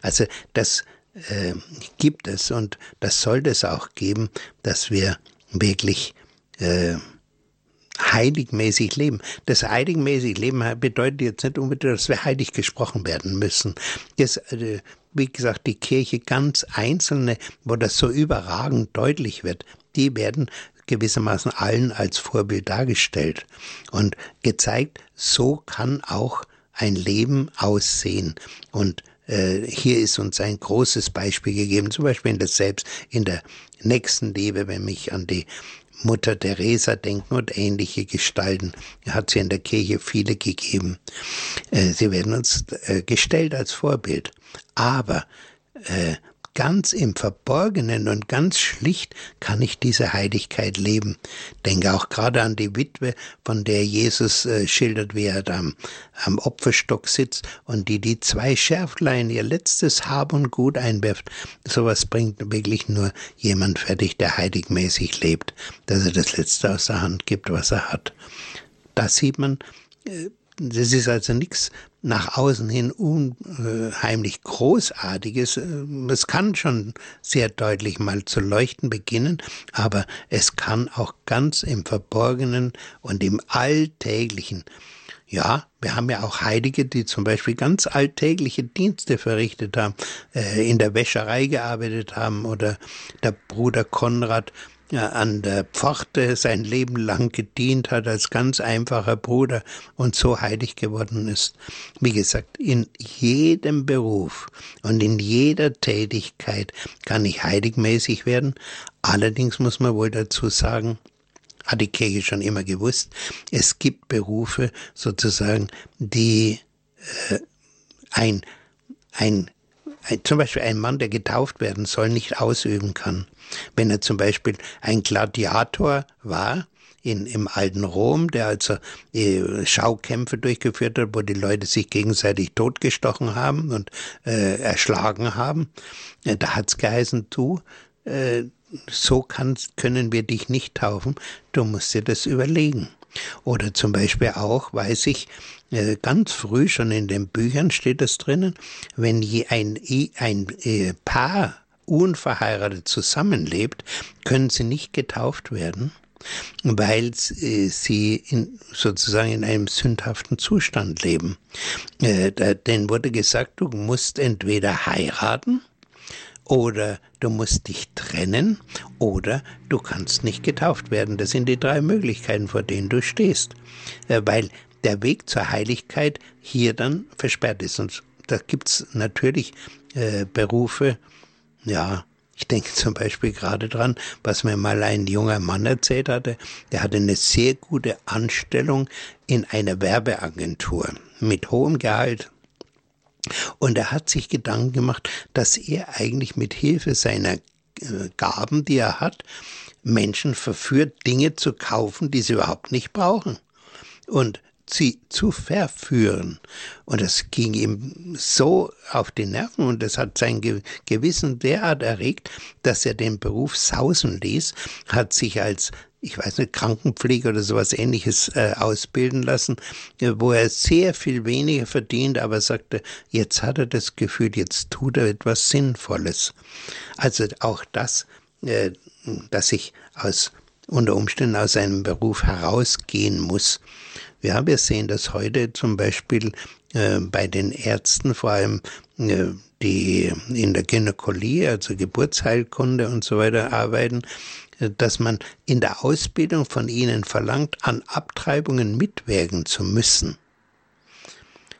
Also das äh, gibt es und das sollte es auch geben, dass wir wirklich äh, heiligmäßig leben. Das heiligmäßig Leben bedeutet jetzt nicht unbedingt, dass wir heilig gesprochen werden müssen. Das, äh, wie gesagt, die Kirche ganz einzelne, wo das so überragend deutlich wird, die werden gewissermaßen allen als Vorbild dargestellt und gezeigt, so kann auch ein Leben aussehen. Und hier ist uns ein großes Beispiel gegeben, zum Beispiel in der Selbst, in der Nächstenliebe, wenn mich an die Mutter Teresa denken und ähnliche Gestalten. Hat sie in der Kirche viele gegeben. Äh, sie werden uns äh, gestellt als Vorbild. Aber äh, ganz im Verborgenen und ganz schlicht kann ich diese Heiligkeit leben. Denke auch gerade an die Witwe, von der Jesus äh, schildert, wie er da am, am Opferstock sitzt und die die zwei Schärflein, ihr letztes Hab und Gut einwirft. Sowas bringt wirklich nur jemand fertig, der heiligmäßig lebt, dass er das Letzte aus der Hand gibt, was er hat. Da sieht man, äh, das ist also nichts nach außen hin unheimlich Großartiges. Es kann schon sehr deutlich mal zu leuchten beginnen, aber es kann auch ganz im Verborgenen und im Alltäglichen ja, wir haben ja auch Heilige, die zum Beispiel ganz alltägliche Dienste verrichtet haben, äh, in der Wäscherei gearbeitet haben oder der Bruder Konrad an der Pforte sein Leben lang gedient hat als ganz einfacher Bruder und so heilig geworden ist. Wie gesagt, in jedem Beruf und in jeder Tätigkeit kann ich heiligmäßig werden. Allerdings muss man wohl dazu sagen, hat die Kirche schon immer gewusst, es gibt Berufe sozusagen, die äh, ein, ein zum Beispiel ein Mann, der getauft werden soll, nicht ausüben kann. Wenn er zum Beispiel ein Gladiator war, in, im alten Rom, der also äh, Schaukämpfe durchgeführt hat, wo die Leute sich gegenseitig totgestochen haben und äh, erschlagen haben. Äh, da hat's geheißen, du, äh, so kannst, können wir dich nicht taufen, du musst dir das überlegen. Oder zum Beispiel auch, weiß ich, äh, ganz früh schon in den Büchern steht es drinnen, wenn je ein, ein äh, Paar unverheiratet zusammenlebt, können sie nicht getauft werden, weil äh, sie in, sozusagen in einem sündhaften Zustand leben. Äh, denn wurde gesagt, du musst entweder heiraten oder du musst dich trennen oder du kannst nicht getauft werden. Das sind die drei Möglichkeiten, vor denen du stehst. Äh, weil der Weg zur Heiligkeit hier dann versperrt ist. Und da gibt's natürlich äh, Berufe, ja, ich denke zum Beispiel gerade dran, was mir mal ein junger Mann erzählt hatte. Der hatte eine sehr gute Anstellung in einer Werbeagentur mit hohem Gehalt. Und er hat sich Gedanken gemacht, dass er eigentlich mit Hilfe seiner äh, Gaben, die er hat, Menschen verführt, Dinge zu kaufen, die sie überhaupt nicht brauchen. Und sie zu verführen. Und das ging ihm so auf die Nerven und das hat sein Gewissen derart erregt, dass er den Beruf sausen ließ, hat sich als ich weiß nicht, Krankenpflege oder sowas ähnliches äh, ausbilden lassen, äh, wo er sehr viel weniger verdient, aber sagte, jetzt hat er das Gefühl, jetzt tut er etwas Sinnvolles. Also auch das, äh, dass ich aus unter Umständen aus einem Beruf herausgehen muss, ja, wir sehen das heute zum Beispiel äh, bei den Ärzten, vor allem äh, die in der Gynäkologie, also Geburtsheilkunde und so weiter arbeiten, äh, dass man in der Ausbildung von ihnen verlangt, an Abtreibungen mitwirken zu müssen.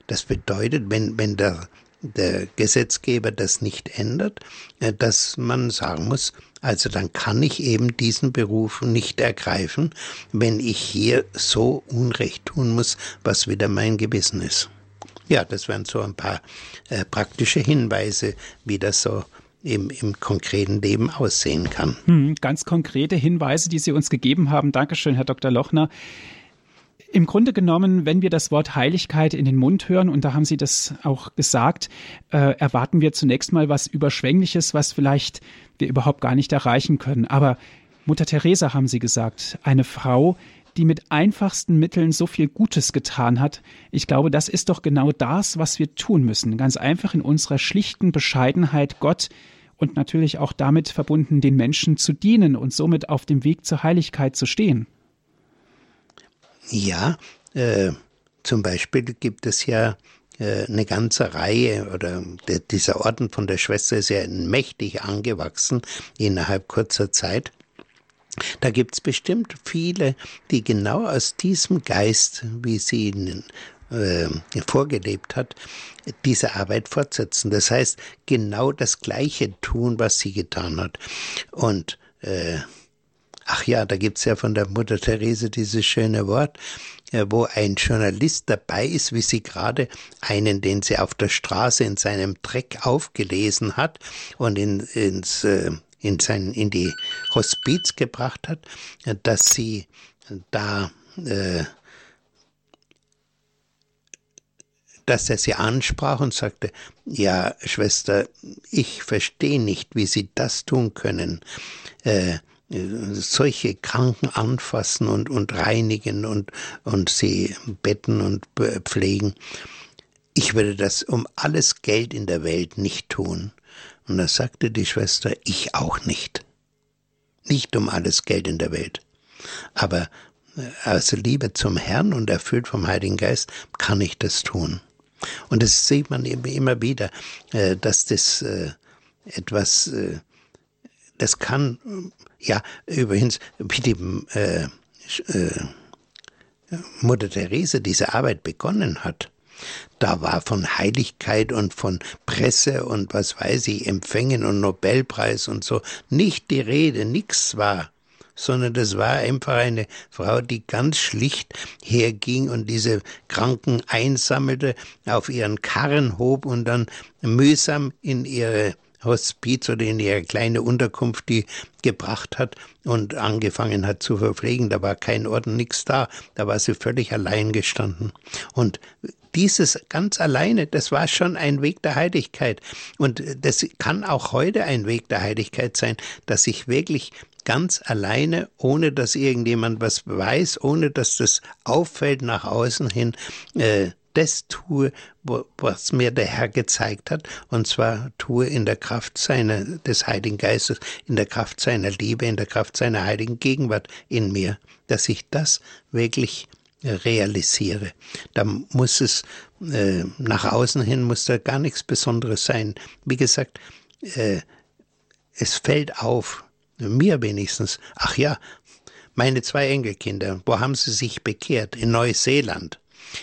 Das bedeutet, wenn, wenn der, der Gesetzgeber das nicht ändert, äh, dass man sagen muss, also dann kann ich eben diesen Beruf nicht ergreifen, wenn ich hier so Unrecht tun muss, was wieder mein Gewissen ist. Ja, das wären so ein paar äh, praktische Hinweise, wie das so im, im konkreten Leben aussehen kann. Hm, ganz konkrete Hinweise, die Sie uns gegeben haben. Dankeschön, Herr Dr. Lochner. Im Grunde genommen, wenn wir das Wort Heiligkeit in den Mund hören, und da haben Sie das auch gesagt, äh, erwarten wir zunächst mal was Überschwängliches, was vielleicht wir überhaupt gar nicht erreichen können. Aber Mutter Teresa haben Sie gesagt, eine Frau, die mit einfachsten Mitteln so viel Gutes getan hat. Ich glaube, das ist doch genau das, was wir tun müssen. Ganz einfach in unserer schlichten Bescheidenheit Gott und natürlich auch damit verbunden, den Menschen zu dienen und somit auf dem Weg zur Heiligkeit zu stehen. Ja, äh, zum Beispiel gibt es ja äh, eine ganze Reihe oder der, dieser Orden von der Schwester ist ja mächtig angewachsen innerhalb kurzer Zeit. Da gibt's bestimmt viele, die genau aus diesem Geist, wie sie ihn äh, vorgelebt hat, diese Arbeit fortsetzen. Das heißt, genau das Gleiche tun, was sie getan hat. Und äh, Ach ja, da gibt's ja von der Mutter Therese dieses schöne Wort, wo ein Journalist dabei ist, wie sie gerade einen, den sie auf der Straße in seinem Dreck aufgelesen hat und in, ins, äh, in, sein, in die Hospiz gebracht hat, dass sie da äh, dass er sie ansprach und sagte, ja, Schwester, ich verstehe nicht, wie Sie das tun können. Äh, solche Kranken anfassen und, und reinigen und, und sie betten und pflegen. Ich würde das um alles Geld in der Welt nicht tun. Und da sagte die Schwester, ich auch nicht. Nicht um alles Geld in der Welt. Aber äh, aus Liebe zum Herrn und erfüllt vom Heiligen Geist kann ich das tun. Und das sieht man eben immer wieder, äh, dass das äh, etwas, das kann ja, übrigens, wie die äh, äh, Mutter Therese diese Arbeit begonnen hat, da war von Heiligkeit und von Presse und was weiß ich, Empfängen und Nobelpreis und so nicht die Rede, nichts war sondern das war einfach eine Frau, die ganz schlicht herging und diese Kranken einsammelte, auf ihren Karren hob und dann mühsam in ihre Hospiz oder in ihre kleine Unterkunft die gebracht hat und angefangen hat zu verpflegen. Da war kein Orden, nichts da. Da war sie völlig allein gestanden. Und dieses ganz alleine, das war schon ein Weg der Heiligkeit. Und das kann auch heute ein Weg der Heiligkeit sein, dass ich wirklich ganz alleine, ohne dass irgendjemand was weiß, ohne dass das auffällt nach außen hin, äh, das tue, was mir der Herr gezeigt hat, und zwar tue in der Kraft seiner, des Heiligen Geistes, in der Kraft seiner Liebe, in der Kraft seiner heiligen Gegenwart in mir, dass ich das wirklich realisiere. Da muss es äh, nach außen hin muss da gar nichts Besonderes sein. Wie gesagt, äh, es fällt auf, mir wenigstens. Ach ja, meine zwei Enkelkinder, wo haben sie sich bekehrt? In Neuseeland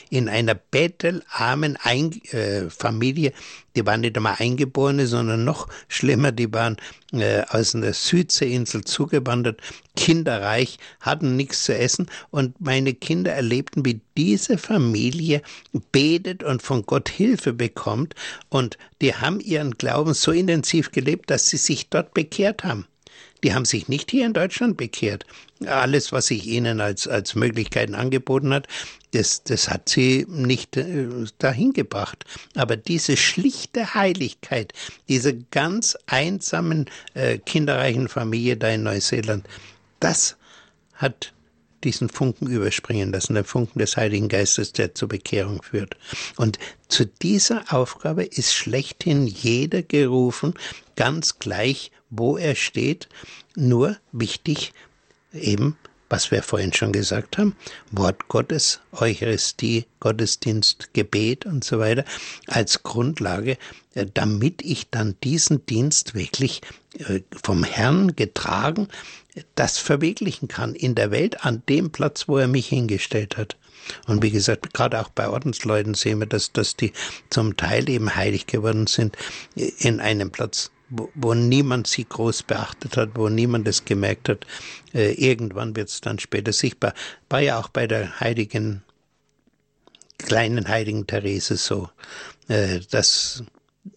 in einer bettelarmen Ein äh, Familie, die waren nicht einmal Eingeborene, sondern noch schlimmer, die waren äh, aus einer Südseeinsel zugewandert, kinderreich, hatten nichts zu essen und meine Kinder erlebten, wie diese Familie betet und von Gott Hilfe bekommt und die haben ihren Glauben so intensiv gelebt, dass sie sich dort bekehrt haben. Die haben sich nicht hier in Deutschland bekehrt. Alles, was sich ihnen als, als Möglichkeiten angeboten hat, das, das hat sie nicht äh, dahin gebracht. Aber diese schlichte Heiligkeit, diese ganz einsamen, äh, kinderreichen Familie da in Neuseeland, das hat diesen Funken überspringen lassen, der Funken des Heiligen Geistes, der zur Bekehrung führt. Und zu dieser Aufgabe ist schlechthin jeder gerufen, ganz gleich, wo er steht, nur wichtig eben was wir vorhin schon gesagt haben, Wort Gottes, Eucharistie, Gottesdienst, Gebet und so weiter, als Grundlage, äh, damit ich dann diesen Dienst wirklich äh, vom Herrn getragen, das verwirklichen kann in der Welt an dem Platz, wo er mich hingestellt hat. Und wie gesagt, gerade auch bei Ordensleuten sehen wir, dass, dass die zum Teil eben heilig geworden sind äh, in einem Platz, wo, wo niemand sie groß beachtet hat, wo niemand es gemerkt hat. Äh, irgendwann wird es dann später sichtbar. War ja auch bei der heiligen, kleinen heiligen Therese so, äh, dass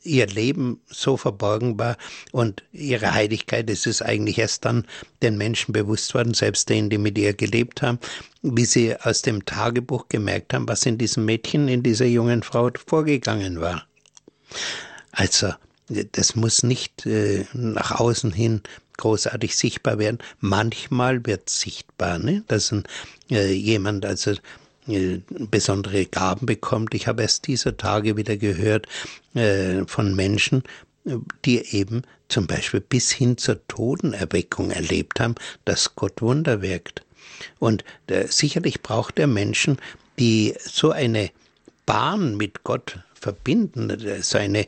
ihr Leben so verborgen war und ihre Heiligkeit ist es eigentlich erst dann den Menschen bewusst worden, selbst denen, die mit ihr gelebt haben, wie sie aus dem Tagebuch gemerkt haben, was in diesem Mädchen, in dieser jungen Frau vorgegangen war. Also das muss nicht äh, nach außen hin großartig sichtbar werden. Manchmal wird sichtbar, ne? dass ein, äh, jemand also äh, besondere Gaben bekommt. Ich habe erst dieser Tage wieder gehört äh, von Menschen, die eben zum Beispiel bis hin zur Totenerweckung erlebt haben, dass Gott Wunder wirkt. Und äh, sicherlich braucht er Menschen, die so eine Bahn mit Gott verbinden, so eine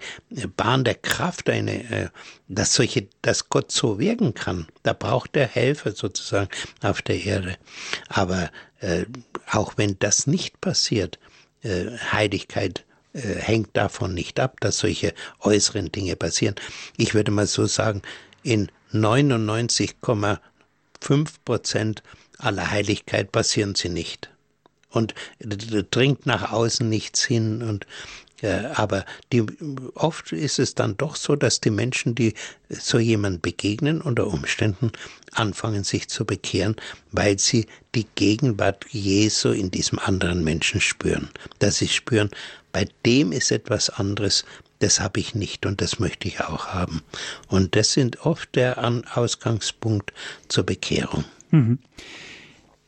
Bahn der Kraft, eine, äh, dass solche, dass Gott so wirken kann. Da braucht er Helfer sozusagen auf der Erde. Aber äh, auch wenn das nicht passiert, äh, Heiligkeit äh, hängt davon nicht ab, dass solche äußeren Dinge passieren. Ich würde mal so sagen, in 99,5 Prozent aller Heiligkeit passieren sie nicht und dringt nach außen nichts hin und aber die, oft ist es dann doch so, dass die Menschen, die so jemand begegnen, unter Umständen anfangen sich zu bekehren, weil sie die Gegenwart Jesu in diesem anderen Menschen spüren. Dass sie spüren, bei dem ist etwas anderes, das habe ich nicht und das möchte ich auch haben. Und das sind oft der Ausgangspunkt zur Bekehrung. Mhm.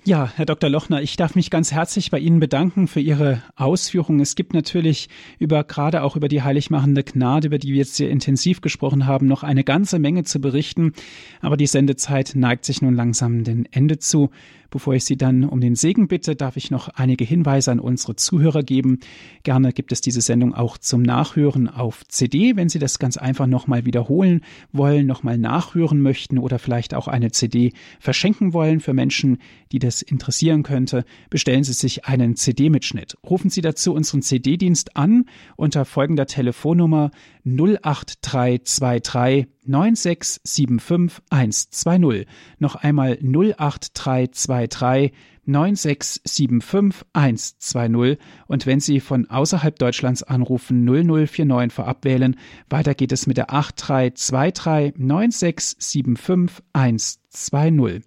Ja, Herr Dr. Lochner, ich darf mich ganz herzlich bei Ihnen bedanken für Ihre Ausführungen. Es gibt natürlich über, gerade auch über die heiligmachende Gnade, über die wir jetzt sehr intensiv gesprochen haben, noch eine ganze Menge zu berichten. Aber die Sendezeit neigt sich nun langsam dem Ende zu. Bevor ich Sie dann um den Segen bitte, darf ich noch einige Hinweise an unsere Zuhörer geben. Gerne gibt es diese Sendung auch zum Nachhören auf CD, wenn Sie das ganz einfach nochmal wiederholen wollen, nochmal nachhören möchten oder vielleicht auch eine CD verschenken wollen für Menschen, die das interessieren könnte, bestellen Sie sich einen CD-Mitschnitt. Rufen Sie dazu unseren CD-Dienst an unter folgender Telefonnummer 08323 9675 120. Noch einmal 08323 9675120 und wenn Sie von außerhalb Deutschlands anrufen 0049 vorab wählen. Weiter geht es mit der 8323 9675120.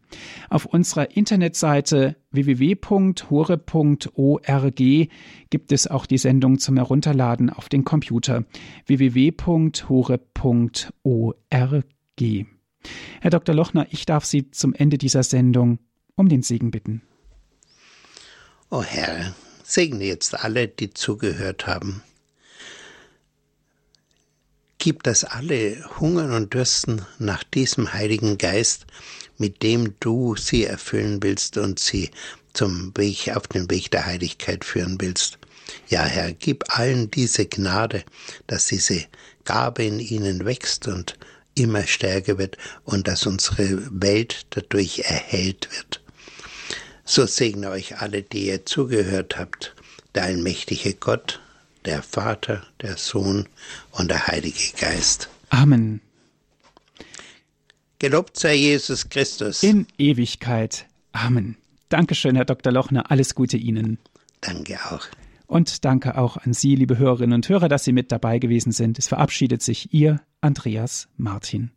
Auf unserer Internetseite www.hore.org gibt es auch die Sendung zum Herunterladen auf den Computer www.hore.org. Herr Dr. Lochner, ich darf Sie zum Ende dieser Sendung um den Segen bitten. O Herr, segne jetzt alle, die zugehört haben. Gib, dass alle hungern und dürsten nach diesem Heiligen Geist, mit dem du sie erfüllen willst und sie zum Weg, auf den Weg der Heiligkeit führen willst. Ja, Herr, gib allen diese Gnade, dass diese Gabe in ihnen wächst und immer stärker wird und dass unsere Welt dadurch erhellt wird. So segne euch alle, die ihr zugehört habt, der allmächtige Gott, der Vater, der Sohn und der Heilige Geist. Amen. Gelobt sei Jesus Christus. In Ewigkeit. Amen. Dankeschön, Herr Dr. Lochner. Alles Gute Ihnen. Danke auch. Und danke auch an Sie, liebe Hörerinnen und Hörer, dass Sie mit dabei gewesen sind. Es verabschiedet sich Ihr Andreas Martin.